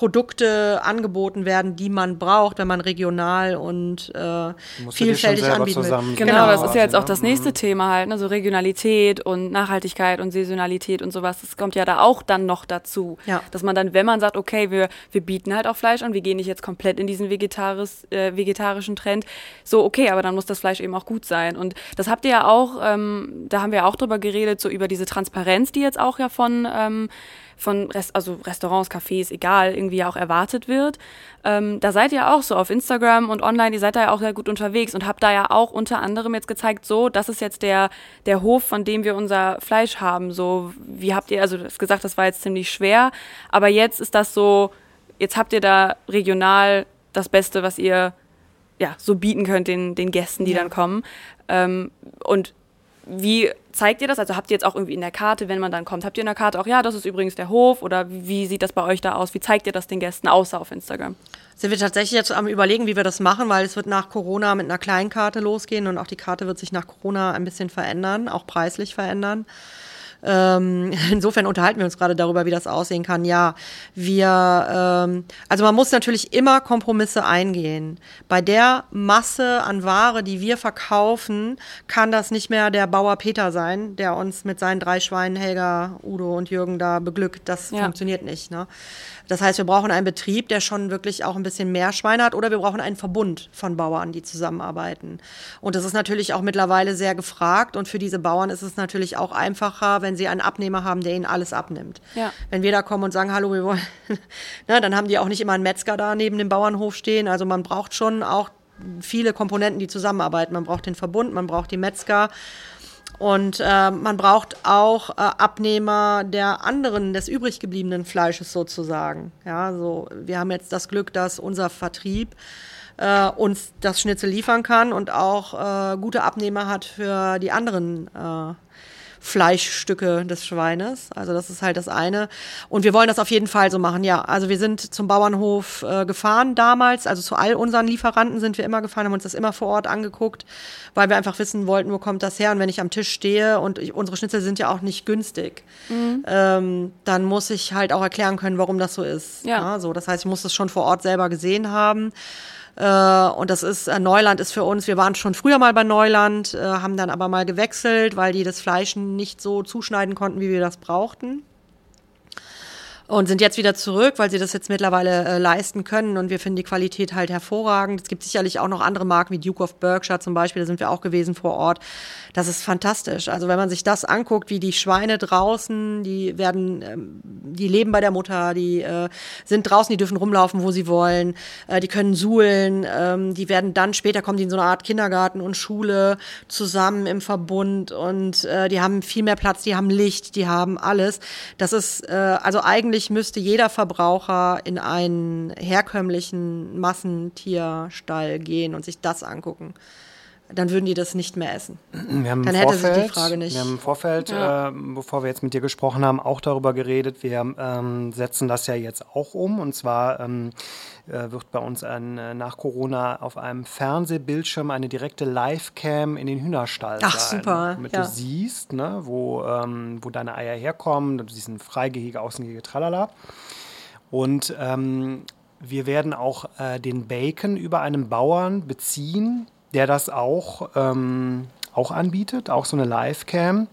Produkte angeboten werden, die man braucht, wenn man regional und äh, vielfältig anbieten will. zusammen- Genau, das ist ja jetzt auch ne? das nächste Thema halt, ne? so Regionalität und Nachhaltigkeit und Saisonalität und sowas. Das kommt ja da auch dann noch dazu. Ja. Dass man dann, wenn man sagt, okay, wir, wir bieten halt auch Fleisch an, wir gehen nicht jetzt komplett in diesen vegetaris, äh, vegetarischen Trend, so okay, aber dann muss das Fleisch eben auch gut sein. Und das habt ihr ja auch, ähm, da haben wir auch drüber geredet, so über diese Transparenz, die jetzt auch ja von ähm, von Rest, also Restaurants, Cafés, egal, irgendwie auch erwartet wird. Ähm, da seid ihr auch so auf Instagram und online, ihr seid da ja auch sehr gut unterwegs und habt da ja auch unter anderem jetzt gezeigt, so, das ist jetzt der, der Hof, von dem wir unser Fleisch haben. So, wie habt ihr, also du hast gesagt, das war jetzt ziemlich schwer, aber jetzt ist das so, jetzt habt ihr da regional das Beste, was ihr ja, so bieten könnt den, den Gästen, die Ja. dann kommen. Ähm, und wie zeigt ihr das? Also habt ihr jetzt auch irgendwie in der Karte, wenn man dann kommt, habt ihr in der Karte auch, ja, das ist übrigens der Hof oder wie, sieht das bei euch da aus? Wie zeigt ihr das den Gästen außer auf Instagram? Sind wir tatsächlich jetzt am überlegen, wie wir das machen, weil es wird nach Corona mit einer kleinen Karte losgehen und auch die Karte wird sich nach Corona ein bisschen verändern, auch preislich verändern. Ähm, insofern unterhalten wir uns gerade darüber, wie das aussehen kann. Ja, wir, ähm, also man muss natürlich immer Kompromisse eingehen. Bei der Masse an Ware, die wir verkaufen, kann das nicht mehr der Bauer Peter sein, der uns mit seinen drei Schweinen, Helga, Udo und Jürgen da beglückt. Das Ja. funktioniert nicht. Ne? Das heißt, wir brauchen einen Betrieb, der schon wirklich auch ein bisschen mehr Schweine hat, oder wir brauchen einen Verbund von Bauern, die zusammenarbeiten. Und das ist natürlich auch mittlerweile sehr gefragt. Und für diese Bauern ist es natürlich auch einfacher, wenn sie einen Abnehmer haben, der ihnen alles abnimmt. Ja. Wenn wir da kommen und sagen, hallo, wir wollen, na, dann haben die auch nicht immer einen Metzger da neben dem Bauernhof stehen. Also man braucht schon auch viele Komponenten, die zusammenarbeiten. Man braucht den Verbund, man braucht die Metzger. Und äh, man braucht auch äh, Abnehmer der anderen, des übrig gebliebenen Fleisches sozusagen. Ja, so wir haben jetzt das Glück, dass unser Vertrieb äh, uns das Schnitzel liefern kann und auch äh, gute Abnehmer hat für die anderen äh, Fleischstücke des Schweines. Also das ist halt das eine. Und wir wollen das auf jeden Fall so machen, ja. Also wir sind zum Bauernhof äh, gefahren damals, also zu all unseren Lieferanten sind wir immer gefahren, haben uns das immer vor Ort angeguckt, weil wir einfach wissen wollten, wo kommt das her. Und wenn ich am Tisch stehe und ich, unsere Schnitzel sind ja auch nicht günstig, mhm. ähm, dann muss ich halt auch erklären können, warum das so ist. Ja. ja. so, das heißt, ich muss das schon vor Ort selber gesehen haben. Äh, und das ist, äh, Neuland ist für uns, wir waren schon früher mal bei Neuland, äh, haben dann aber mal gewechselt, weil die das Fleisch nicht so zuschneiden konnten, wie wir das brauchten und sind jetzt wieder zurück, weil sie das jetzt mittlerweile äh, leisten können und wir finden die Qualität halt hervorragend. Es gibt sicherlich auch noch andere Marken wie Duke of Berkshire zum Beispiel, da sind wir auch gewesen vor Ort. Das ist fantastisch. Also wenn man sich das anguckt, wie die Schweine draußen, die werden, ähm, die leben bei der Mutter, die äh, sind draußen, die dürfen rumlaufen, wo sie wollen, äh, die können suhlen, ähm, die werden dann später kommen die in so eine Art Kindergarten und Schule zusammen im Verbund und äh, die haben viel mehr Platz, die haben Licht, die haben alles. Das ist äh, also eigentlich eigentlich müsste jeder Verbraucher in einen herkömmlichen Massentierstall gehen und sich das angucken. Dann würden die das nicht mehr essen. Dann hätte Vorfeld, sich die Frage nicht. Wir haben im Vorfeld, ja. äh, bevor wir jetzt mit dir gesprochen haben, auch darüber geredet. Wir ähm, setzen das ja jetzt auch um. Und zwar ähm, äh, wird bei uns ein, äh, nach Corona auf einem Fernsehbildschirm eine direkte Livecam in den Hühnerstall Ach, sein. super. Damit ja. du siehst, ne, wo, ähm, wo deine Eier herkommen, du siehst ein Freigehege, Außengehege, tralala. Und ähm, wir werden auch äh, den Bacon über einen Bauern beziehen, der das auch, ähm, auch anbietet, auch so eine Livecam.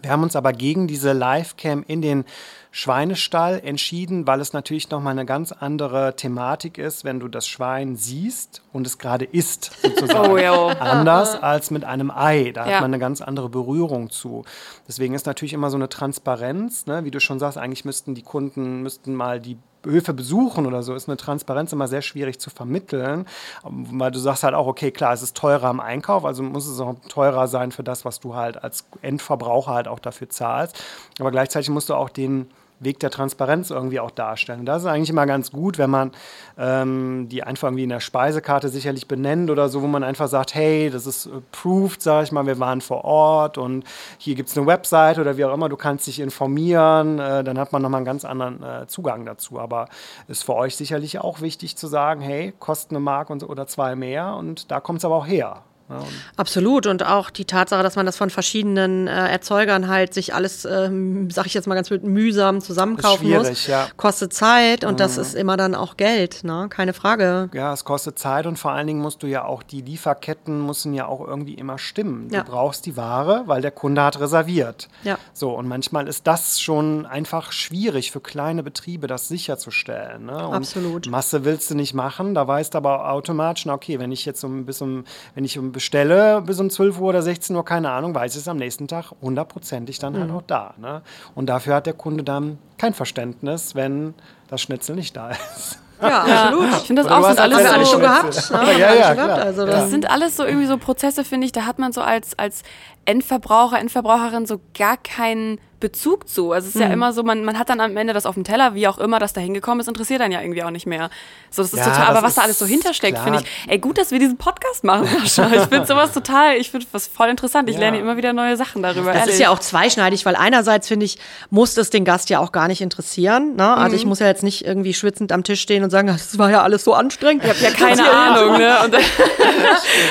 Wir haben uns aber gegen diese Livecam in den Schweinestall entschieden, weil es natürlich nochmal eine ganz andere Thematik ist, wenn du das Schwein siehst und es gerade isst, sozusagen. Oh, ja. Anders als mit einem Ei. Da ja. hat man eine ganz andere Berührung zu. Deswegen ist natürlich immer so eine Transparenz, ne? wie du schon sagst, eigentlich müssten die Kunden, müssten mal die Höfe besuchen oder so, ist eine Transparenz immer sehr schwierig zu vermitteln, weil du sagst halt auch, okay, klar, es ist teurer im Einkauf, also muss es auch teurer sein für das, was du halt als Endverbraucher halt auch dafür zahlst. Aber gleichzeitig musst du auch den Weg der Transparenz irgendwie auch darstellen. Das ist eigentlich immer ganz gut, wenn man ähm, die einfach irgendwie in der Speisekarte sicherlich benennt oder so, wo man einfach sagt, hey, das ist approved, sag ich mal, wir waren vor Ort und hier gibt es eine Website oder wie auch immer, du kannst dich informieren, äh, dann hat man nochmal einen ganz anderen äh, Zugang dazu. Aber ist für euch sicherlich auch wichtig zu sagen, hey, kostet eine Mark und, oder zwei mehr und da kommt es aber auch her. Ja, Absolut. Und auch die Tatsache, dass man das von verschiedenen äh, Erzeugern halt sich alles, ähm, sag ich jetzt mal ganz mühsam zusammenkaufen muss, ja. kostet Zeit und mhm. das ist immer dann auch Geld, ne? Keine Frage. Ja, es kostet Zeit und vor allen Dingen musst du ja auch, die Lieferketten müssen ja auch irgendwie immer stimmen. Ja. Du brauchst die Ware, weil der Kunde hat reserviert. Ja. So, und manchmal ist das schon einfach schwierig für kleine Betriebe, das sicherzustellen. Ne? Absolut. Masse willst du nicht machen, da weißt du aber automatisch, na okay, wenn ich jetzt um bis um, wenn ich um bestelle bis um 12 Uhr oder 16 Uhr, keine Ahnung, weiß ich es am nächsten Tag hundertprozentig dann halt mhm. halt auch da. Ne? Und dafür hat der Kunde dann kein Verständnis, wenn das Schnitzel nicht da ist. Ja, absolut. Ich finde das auch sind alles, so, alles schon gehabt. Ne? Ja, ja, klar. Also das ja. sind alles so irgendwie so Prozesse, finde ich, da hat man so als, als Endverbraucher, Endverbraucherin so gar keinen Bezug zu. Also es ist mhm. ja immer so, man, man hat dann am Ende das auf dem Teller, wie auch immer das da hingekommen ist, interessiert dann ja irgendwie auch nicht mehr. So, das ist ja, total, aber was da alles so hintersteckt, finde ich, ey, gut, dass wir diesen Podcast machen, Sascha. Ich finde sowas total, ich finde was voll interessant. Ich ja. lerne immer wieder neue Sachen darüber. Das ehrlich. ist ja auch zweischneidig, weil einerseits finde ich, muss das den Gast ja auch gar nicht interessieren. Ne? Also mhm. ich muss ja jetzt nicht irgendwie schwitzend am Tisch stehen und sagen, das war ja alles so anstrengend. Ich habe ja keine Ahnung, ne?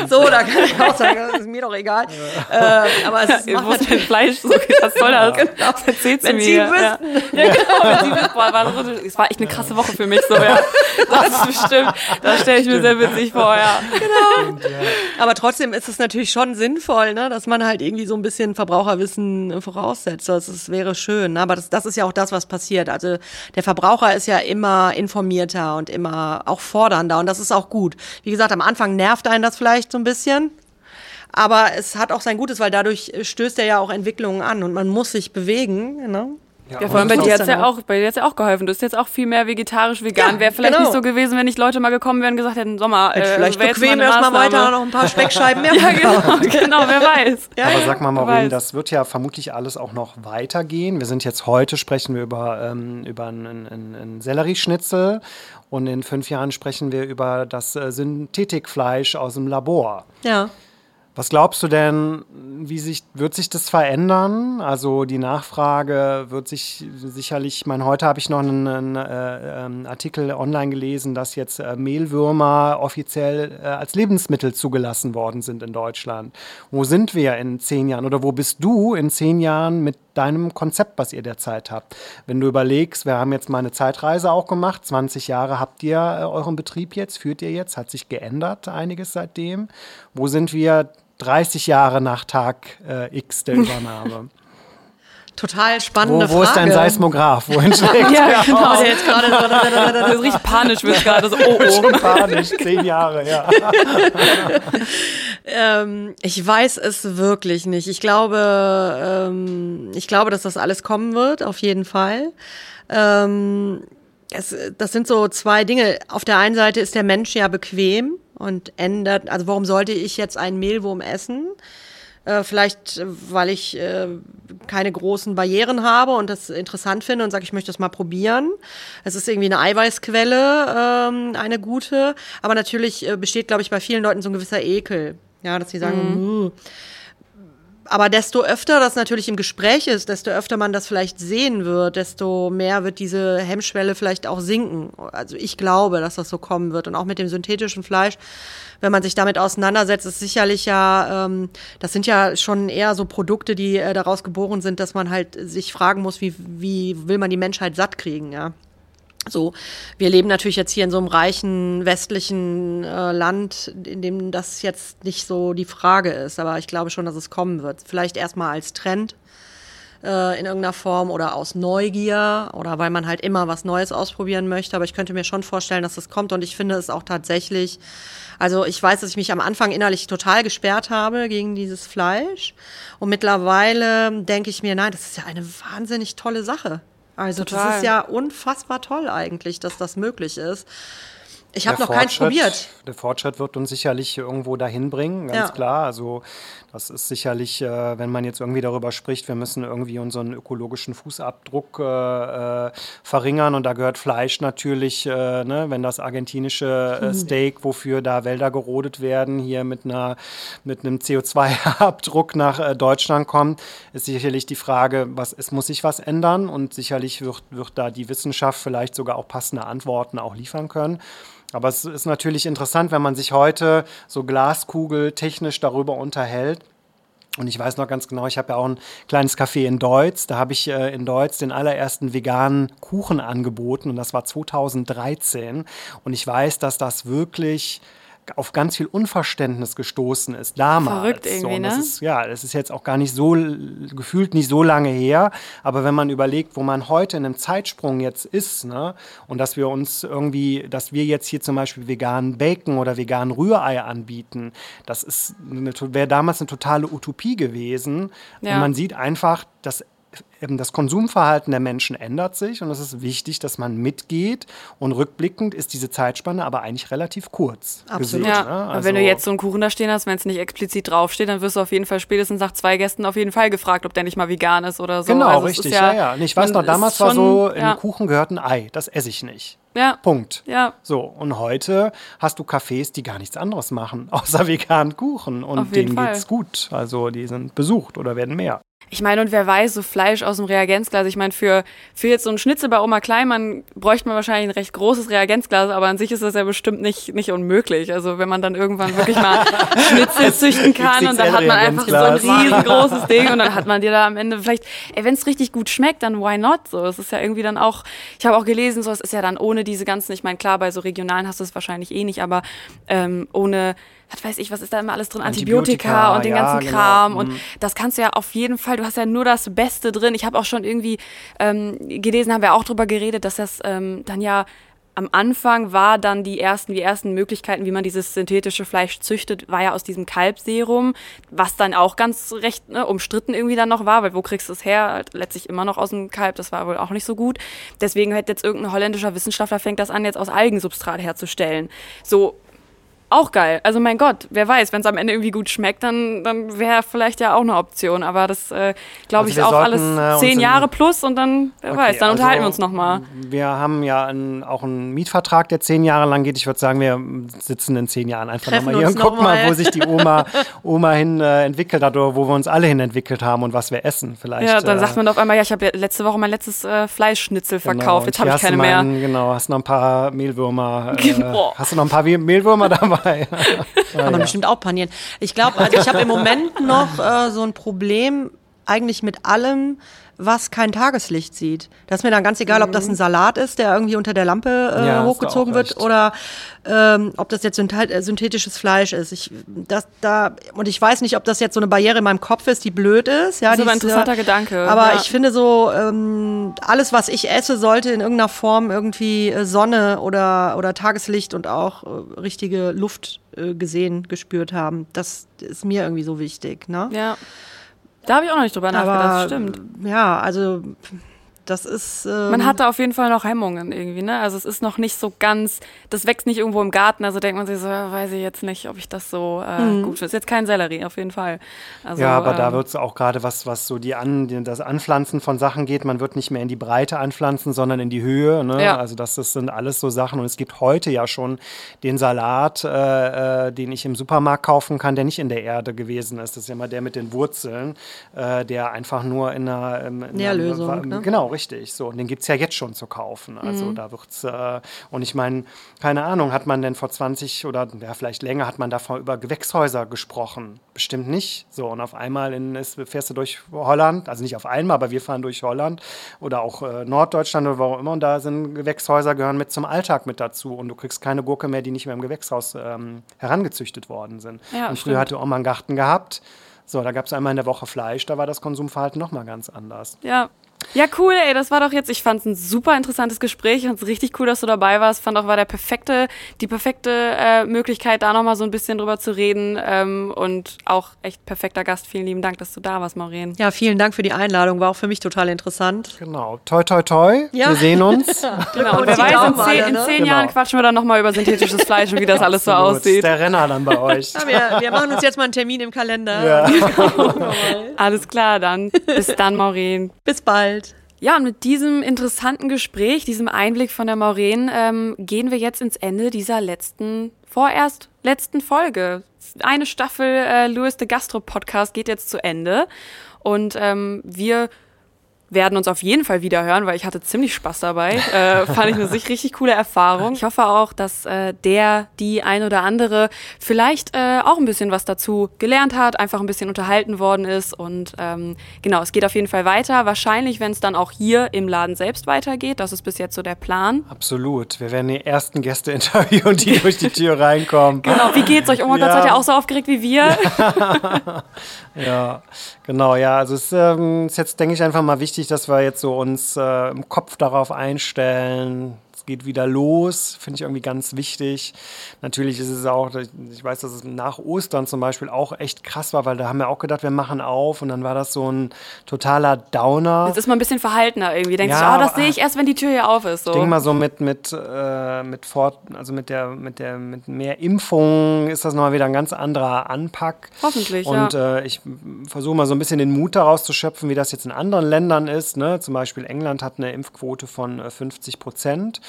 so, da kann ich auch sagen, das ist mir doch egal. Ja. Äh, aber es ist ist Fleisch? So, was soll das? Genau. Das erzählt sie Wenn mir. Sie wüssten. Ja. ja, genau. Wenn Sie wüssten. Boah, war so, es war echt eine krasse Woche für mich. So, ja. Das ist bestimmt. Das stelle ich mir sehr witzig vor, ja. Genau. Aber trotzdem ist es natürlich schon sinnvoll, ne, dass man halt irgendwie so ein bisschen Verbraucherwissen voraussetzt. Das, das wäre schön. Ne? Aber das, das ist ja auch das, was passiert. Also der Verbraucher ist ja immer informierter und immer auch fordernder. Und das ist auch gut. Wie gesagt, am Anfang nervt einen das vielleicht so ein bisschen. Aber es hat auch sein Gutes, weil dadurch stößt er ja auch Entwicklungen an und man muss sich bewegen. Ne? Ja, ja vor allem bei dir hat ja auch, bei dir hat's ja auch geholfen. Du bist jetzt auch viel mehr vegetarisch, vegan. Ja, Wäre vielleicht genau. nicht so gewesen, wenn nicht Leute mal gekommen wären und gesagt hätten, Sommer, äh, vielleicht bequem erstmal weiter noch ein paar Speckscheiben mehr. ja, genau, genau, wer weiß. Ja, Aber sag mal, Maureen, das wird ja vermutlich alles auch noch weitergehen. Wir sind jetzt heute, sprechen wir über, ähm, über einen, einen, einen Sellerieschnitzel und in fünf Jahren sprechen wir über das äh, Synthetikfleisch aus dem Labor. Ja. Was glaubst du denn, wie sich, wird sich das verändern? Also die Nachfrage wird sich sicherlich, ich meine, heute habe ich noch einen, einen äh, ähm, Artikel online gelesen, dass jetzt äh, Mehlwürmer offiziell äh, als Lebensmittel zugelassen worden sind in Deutschland. Wo sind wir in zehn Jahren oder wo bist du in zehn Jahren mit deinem Konzept, was ihr derzeit habt? Wenn du überlegst, wir haben jetzt mal eine Zeitreise auch gemacht, 20 Jahre habt ihr äh, euren Betrieb jetzt, führt ihr jetzt, hat sich geändert einiges seitdem. Wo sind wir 30 Jahre nach Tag äh, X der Übernahme. Total spannende wo, wo Frage. Wo ist dein Seismograph? Wohin schlägt ja, genau. Der jetzt gerade so, so richtig panisch wird gerade so. Oh, oh. Schon panisch, zehn Jahre, ja. ähm, ich weiß es wirklich nicht. Ich glaube, ähm, ich glaube, dass das alles kommen wird, auf jeden Fall. Ähm, es, das sind so zwei Dinge. Auf der einen Seite ist der Mensch ja bequem und ändert, also warum sollte ich jetzt einen Mehlwurm essen? Äh, vielleicht, weil ich äh, keine großen Barrieren habe und das interessant finde und sage, ich möchte das mal probieren. Es ist irgendwie eine Eiweißquelle, ähm, eine gute, aber natürlich äh, besteht, glaube ich, bei vielen Leuten so ein gewisser Ekel. Ja, dass sie sagen, mhm aber desto öfter das natürlich im Gespräch ist, desto öfter man das vielleicht sehen wird, desto mehr wird diese Hemmschwelle vielleicht auch sinken. Also ich glaube, dass das so kommen wird. Und auch mit dem synthetischen Fleisch, wenn man sich damit auseinandersetzt, ist sicherlich ja, ähm, das sind ja schon eher so Produkte, die äh, daraus geboren sind, dass man halt sich fragen muss, wie, wie will man die Menschheit satt kriegen, ja. So, wir leben natürlich jetzt hier in so einem reichen westlichen äh, Land, in dem das jetzt nicht so die Frage ist, aber ich glaube schon, dass es kommen wird. Vielleicht erstmal als Trend äh, in irgendeiner Form oder aus Neugier oder weil man halt immer was Neues ausprobieren möchte, aber ich könnte mir schon vorstellen, dass das kommt und ich finde es auch tatsächlich, also ich weiß, dass ich mich am Anfang innerlich total gesperrt habe gegen dieses Fleisch und mittlerweile denke ich mir, nein, das ist ja eine wahnsinnig tolle Sache. Also Total. das ist ja unfassbar toll eigentlich, dass das möglich ist. Ich habe noch keins probiert. Der Fortschritt wird uns sicherlich irgendwo dahin bringen, ganz ja. klar. Also das ist sicherlich, äh, wenn man jetzt irgendwie darüber spricht, wir müssen irgendwie unseren ökologischen Fußabdruck äh, äh verringern. Und da gehört Fleisch natürlich, äh, ne, wenn das argentinische äh, Steak, wofür da Wälder gerodet werden, hier mit einer mit einem CO2-Abdruck nach Deutschland kommt, ist sicherlich die Frage, was es muss sich was ändern? Und sicherlich wird, wird da die Wissenschaft vielleicht sogar auch passende Antworten auch liefern können. Aber es ist natürlich interessant, wenn man sich heute so glaskugeltechnisch darüber unterhält. Und ich weiß noch ganz genau, ich habe ja auch ein kleines Café in Deutz. Da habe ich äh, in Deutz den allerersten veganen Kuchen angeboten und das war 2013. Und ich weiß, dass das wirklich auf ganz viel Unverständnis gestoßen ist damals. Verrückt irgendwie, so, ne? Ist, ja, das ist jetzt auch gar nicht so, gefühlt nicht so lange her, aber wenn man überlegt, wo man heute in einem Zeitsprung jetzt ist, ne, und dass wir uns irgendwie, dass wir jetzt hier zum Beispiel veganen Bacon oder veganen Rührei anbieten, das ist, wäre damals eine totale Utopie gewesen. Ja. Und man sieht einfach, dass das Konsumverhalten der Menschen ändert sich und es ist wichtig, dass man mitgeht. Und rückblickend ist diese Zeitspanne aber eigentlich relativ kurz. Absolut. Gesehen, ja. Ne? also wenn du jetzt so einen Kuchen da stehen hast, wenn es nicht explizit draufsteht, dann wirst du auf jeden Fall spätestens nach zwei Gästen auf jeden Fall gefragt, ob der nicht mal vegan ist oder so. Genau, also richtig. Ja, ja, ja. ich weiß noch, damals schon, war so, in ja. Kuchen gehört ein Ei. Das esse ich nicht. Ja. Punkt. Ja. So, und heute hast du Cafés, die gar nichts anderes machen, außer veganen Kuchen. Und denen geht es gut. Also die sind besucht oder werden mehr. Ich meine, und wer weiß, so Fleisch aus dem Reagenzglas. Ich meine, für, für jetzt so einen Schnitzel bei Oma Kleinmann bräuchte man wahrscheinlich ein recht großes Reagenzglas, aber an sich ist das ja bestimmt nicht, nicht unmöglich. Also wenn man dann irgendwann wirklich mal Schnitzel züchten kann und dann hat man einfach so ein riesengroßes Ding und dann hat man dir da am Ende vielleicht, ey, wenn es richtig gut schmeckt, dann why not? So, es ist ja irgendwie dann auch, ich habe auch gelesen, so, es ist ja dann ohne diese ganzen, ich meine, klar, bei so regionalen hast du es wahrscheinlich eh nicht, aber ähm, ohne was weiß ich, was ist da immer alles drin? Antibiotika, Antibiotika und den ja, ganzen genau. Kram. Und mhm. das kannst du ja auf jeden Fall, du hast ja nur das Beste drin. Ich habe auch schon irgendwie ähm, gelesen, haben wir auch drüber geredet, dass das ähm, dann ja am Anfang war dann die ersten, die ersten Möglichkeiten, wie man dieses synthetische Fleisch züchtet, war ja aus diesem Kalbserum, was dann auch ganz recht ne, umstritten irgendwie dann noch war, weil wo kriegst du es her? Letztlich immer noch aus dem Kalb, das war wohl auch nicht so gut. Deswegen hätte jetzt irgendein holländischer Wissenschaftler fängt das an, jetzt aus Algensubstrat herzustellen. So, auch geil. Also mein Gott, wer weiß, wenn es am Ende irgendwie gut schmeckt, dann, dann wäre vielleicht ja auch eine Option. Aber das äh, glaube Also ich auch sollten, alles äh, zehn Jahre plus und dann, wer Okay, weiß, dann also, unterhalten wir uns nochmal. Wir haben ja einen, auch einen Mietvertrag, der zehn Jahre lang geht. Ich würde sagen, wir sitzen in zehn Jahren einfach nochmal hier und gucken mal, wo sich die Oma, Oma hin äh, entwickelt hat oder wo wir uns alle hin entwickelt haben und was wir essen. Vielleicht. Ja, dann äh, sagt man auf einmal, ja, ich habe ja letzte Woche mein letztes äh, Fleischschnitzel genau. verkauft, Und jetzt habe ich keine mehr. meinen- Genau, hast noch ein paar Mehlwürmer. Äh, Boah. hast du noch ein paar Mehlwürmer dabei? Kann man bestimmt auch panieren. Ich glaube, also ich habe im Moment noch äh, so ein Problem eigentlich mit allem, was kein Tageslicht sieht. Das ist mir dann ganz egal, ob das ein Salat ist, der irgendwie unter der Lampe äh, Ja, hochgezogen wird, oder ähm, ob das jetzt äh, synthetisches Fleisch ist. Ich, das, da, und ich weiß nicht, ob das jetzt so eine Barriere in meinem Kopf ist, die blöd ist. Ja, Das ist aber ein interessanter äh, Gedanke, Aber ja. ich finde so, ähm, alles, was ich esse, sollte in irgendeiner Form irgendwie äh, Sonne oder, oder Tageslicht und auch äh, richtige Luft äh, gesehen, gespürt haben. Das ist mir irgendwie so wichtig. Ne? Ja. Da habe ich auch noch nicht drüber nachgedacht, stimmt. Ja, also das ist. Ähm, Man hat da auf jeden Fall noch Hemmungen irgendwie, ne? Also es ist noch nicht so ganz, das wächst nicht irgendwo im Garten, also denkt man sich so, weiß ich jetzt nicht, ob ich das so äh, Mhm. gut finde. Ist jetzt kein Sellerie, auf jeden Fall. Also, ja, aber da ähm, wird es auch gerade, was, was so die An, die, das Anpflanzen von Sachen geht, man wird nicht mehr in die Breite anpflanzen, sondern in die Höhe. Ne? Ja. Also das, das sind alles so Sachen. Und es gibt heute ja schon den Salat, äh, äh, den ich im Supermarkt kaufen kann, der nicht in der Erde gewesen ist. Das ist ja immer der mit den Wurzeln, äh, der einfach nur in einer, ähm, in Nährlösung, einer ne? Genau, richtig. So, und den gibt es ja jetzt schon zu kaufen. Also Mhm. da wird's, äh, und ich meine, keine Ahnung, hat man denn vor 20 oder ja, vielleicht länger hat man davor über Gewächshäuser gesprochen? Bestimmt nicht. So, und auf einmal in, ist, fährst du durch Holland, also nicht auf einmal, aber wir fahren durch Holland oder auch äh, Norddeutschland oder wo auch immer, und da sind Gewächshäuser gehören mit zum Alltag mit dazu. Und du kriegst keine Gurke mehr, die nicht mehr im Gewächshaus ähm, herangezüchtet worden sind. Ja, und früher stimmt. hatte Oma einen Garten gehabt. So, da gab es einmal in der Woche Fleisch, da war das Konsumverhalten nochmal ganz anders. Ja. Ja, cool, ey, das war doch jetzt, ich fand es ein super interessantes Gespräch. Ich fand es richtig cool, dass du dabei warst. Fand auch, war der perfekte, die perfekte äh, Möglichkeit, da nochmal so ein bisschen drüber zu reden. Ähm, und auch echt perfekter Gast. Vielen lieben Dank, dass du da warst, Maureen. ja, vielen Dank für die Einladung. War auch für mich total interessant. Genau. Toi, toi, toi. Ja. Wir sehen uns. Genau, und wer weiß, in zehn, alle, in ne? zehn Genau. Jahren quatschen wir dann nochmal über synthetisches Fleisch und wie das alles so aussieht. Der Renner dann bei euch. Ja, wir, wir machen uns jetzt mal einen Termin im Kalender. Alles klar, dann. Bis dann, Maureen. Bis bald. Ja, und mit diesem interessanten Gespräch, diesem Einblick von der Maureen, ähm, gehen wir jetzt ins Ende dieser letzten, vorerst letzten Folge. Eine Staffel äh, Louis de Gastro Podcast geht jetzt zu Ende. Und ähm, wir werden uns auf jeden Fall wieder hören, weil ich hatte ziemlich Spaß dabei. Äh, fand ich eine sich richtig coole Erfahrung. Ich hoffe auch, dass äh, der, die ein oder andere vielleicht äh, auch ein bisschen was dazu gelernt hat, einfach ein bisschen unterhalten worden ist. Und ähm, genau, es geht auf jeden Fall weiter. Wahrscheinlich, wenn es dann auch hier im Laden selbst weitergeht. Das ist bis jetzt so der Plan. Absolut. Wir werden die ersten Gäste interviewen, die durch die Tür reinkommen. Genau, wie geht's euch? Oh mein Gott, Ja. seid ihr auch so aufgeregt wie wir? Ja, genau, ja. Also es ähm, ist jetzt, denke ich, einfach mal wichtig, dass wir jetzt so uns äh, im Kopf darauf einstellen. Geht wieder los, finde ich irgendwie ganz wichtig. Natürlich ist es auch, ich weiß, dass es nach Ostern zum Beispiel auch echt krass war, weil da haben wir auch gedacht, wir machen auf und dann war das so ein totaler Downer. Jetzt ist man ein bisschen verhaltener irgendwie. Denkt Ja, sich, oh, das sehe ich erst, wenn die Tür hier auf ist. So. Ich denke mal so mit mit äh, mit fort, also mit der mit der mit mehr Impfung ist das nochmal wieder ein ganz anderer Anpack. Hoffentlich, Und ja. äh, ich versuche mal so ein bisschen den Mut daraus zu schöpfen, wie das jetzt in anderen Ländern ist. Ne? Zum Beispiel England hat eine Impfquote von äh, 50 Prozent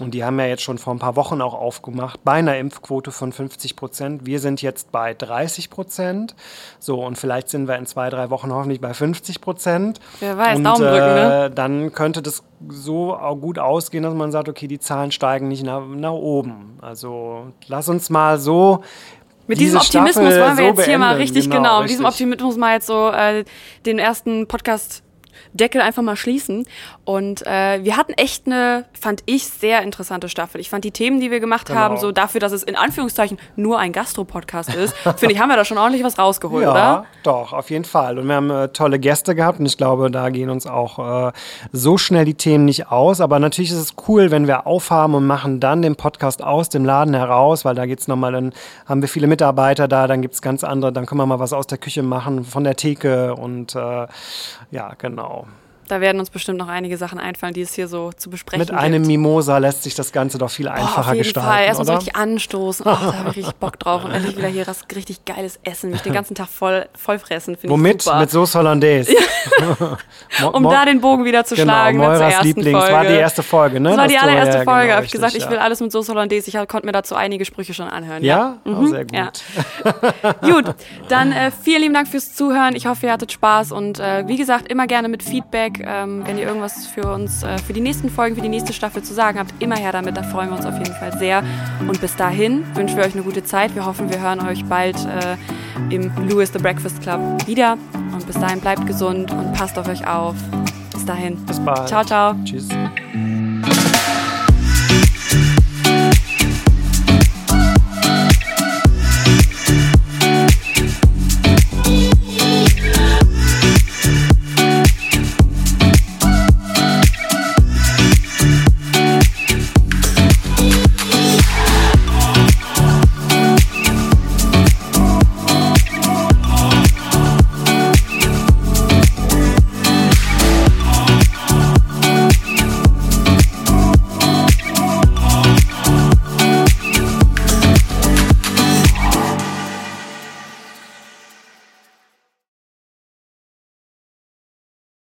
und die haben ja jetzt schon vor ein paar Wochen auch aufgemacht bei einer Impfquote von 50 Prozent. Wir sind jetzt bei 30 Prozent. So und vielleicht sind wir in zwei drei Wochen hoffentlich bei 50 Prozent. Wer weiß, und, Daumen drücken, ne? äh, dann könnte das so gut ausgehen, dass man sagt, okay, die Zahlen steigen nicht nach, nach oben. Also lass uns mal so. Mit diese diesem Optimismus Staffel wollen wir so jetzt hier mal beenden. richtig, genau, mit diesem richtig. Optimismus mal jetzt so äh, den ersten Podcast Deckel einfach mal schließen. Und äh, wir hatten echt eine, fand ich, sehr interessante Staffel. Ich fand die Themen, die wir gemacht Genau. haben, so dafür, dass es in Anführungszeichen nur ein Gastro-Podcast ist, finde ich, haben wir da schon ordentlich was rausgeholt, Ja, oder? doch, auf jeden Fall. Und wir haben äh, tolle Gäste gehabt und ich glaube, da gehen uns auch äh, so schnell die Themen nicht aus. Aber natürlich ist es cool, wenn wir aufhaben und machen dann den Podcast aus dem Laden heraus, weil da geht's nochmal, dann haben wir viele Mitarbeiter da, dann gibt's ganz andere, dann können wir mal was aus der Küche machen, von der Theke und äh, ja, genau. Da werden uns bestimmt noch einige Sachen einfallen, die es hier so zu besprechen Mit gibt. einem Mimosa lässt sich das Ganze doch viel Boah, einfacher auf jeden gestalten, Fall. Erstmal so richtig anstoßen. Oh, da habe ich richtig Bock drauf. Und endlich wieder hier was richtig geiles Essen. Mich den ganzen Tag voll, voll fressen. Finde ich Womit? super. Mit Sauce Hollandaise. Um da den Bogen wieder zu Genau, schlagen. ne, zur ersten Lieblings. Folge. War die erste Folge, ne? Das war die allererste ja, Folge. genau, habe ich gesagt, richtig, ich will ja. alles mit Sauce Hollandaise. Ich konnte mir dazu einige Sprüche schon anhören. Ja? Ja, Oh, sehr gut. Ja. Gut, dann äh, vielen lieben Dank fürs Zuhören. Ich hoffe, ihr hattet Spaß und äh, wie gesagt, immer gerne mit Feedback. Ähm, wenn ihr irgendwas für uns, äh, für die nächsten Folgen, für die nächste Staffel zu sagen habt, immer her damit. Da freuen wir uns auf jeden Fall sehr. Und bis dahin wünschen wir euch eine gute Zeit. Wir hoffen, wir hören euch bald äh, im Louis the Breakfast Club wieder. Und bis dahin bleibt gesund und passt auf euch auf. Bis dahin. Bis bald. Ciao, ciao. Tschüss.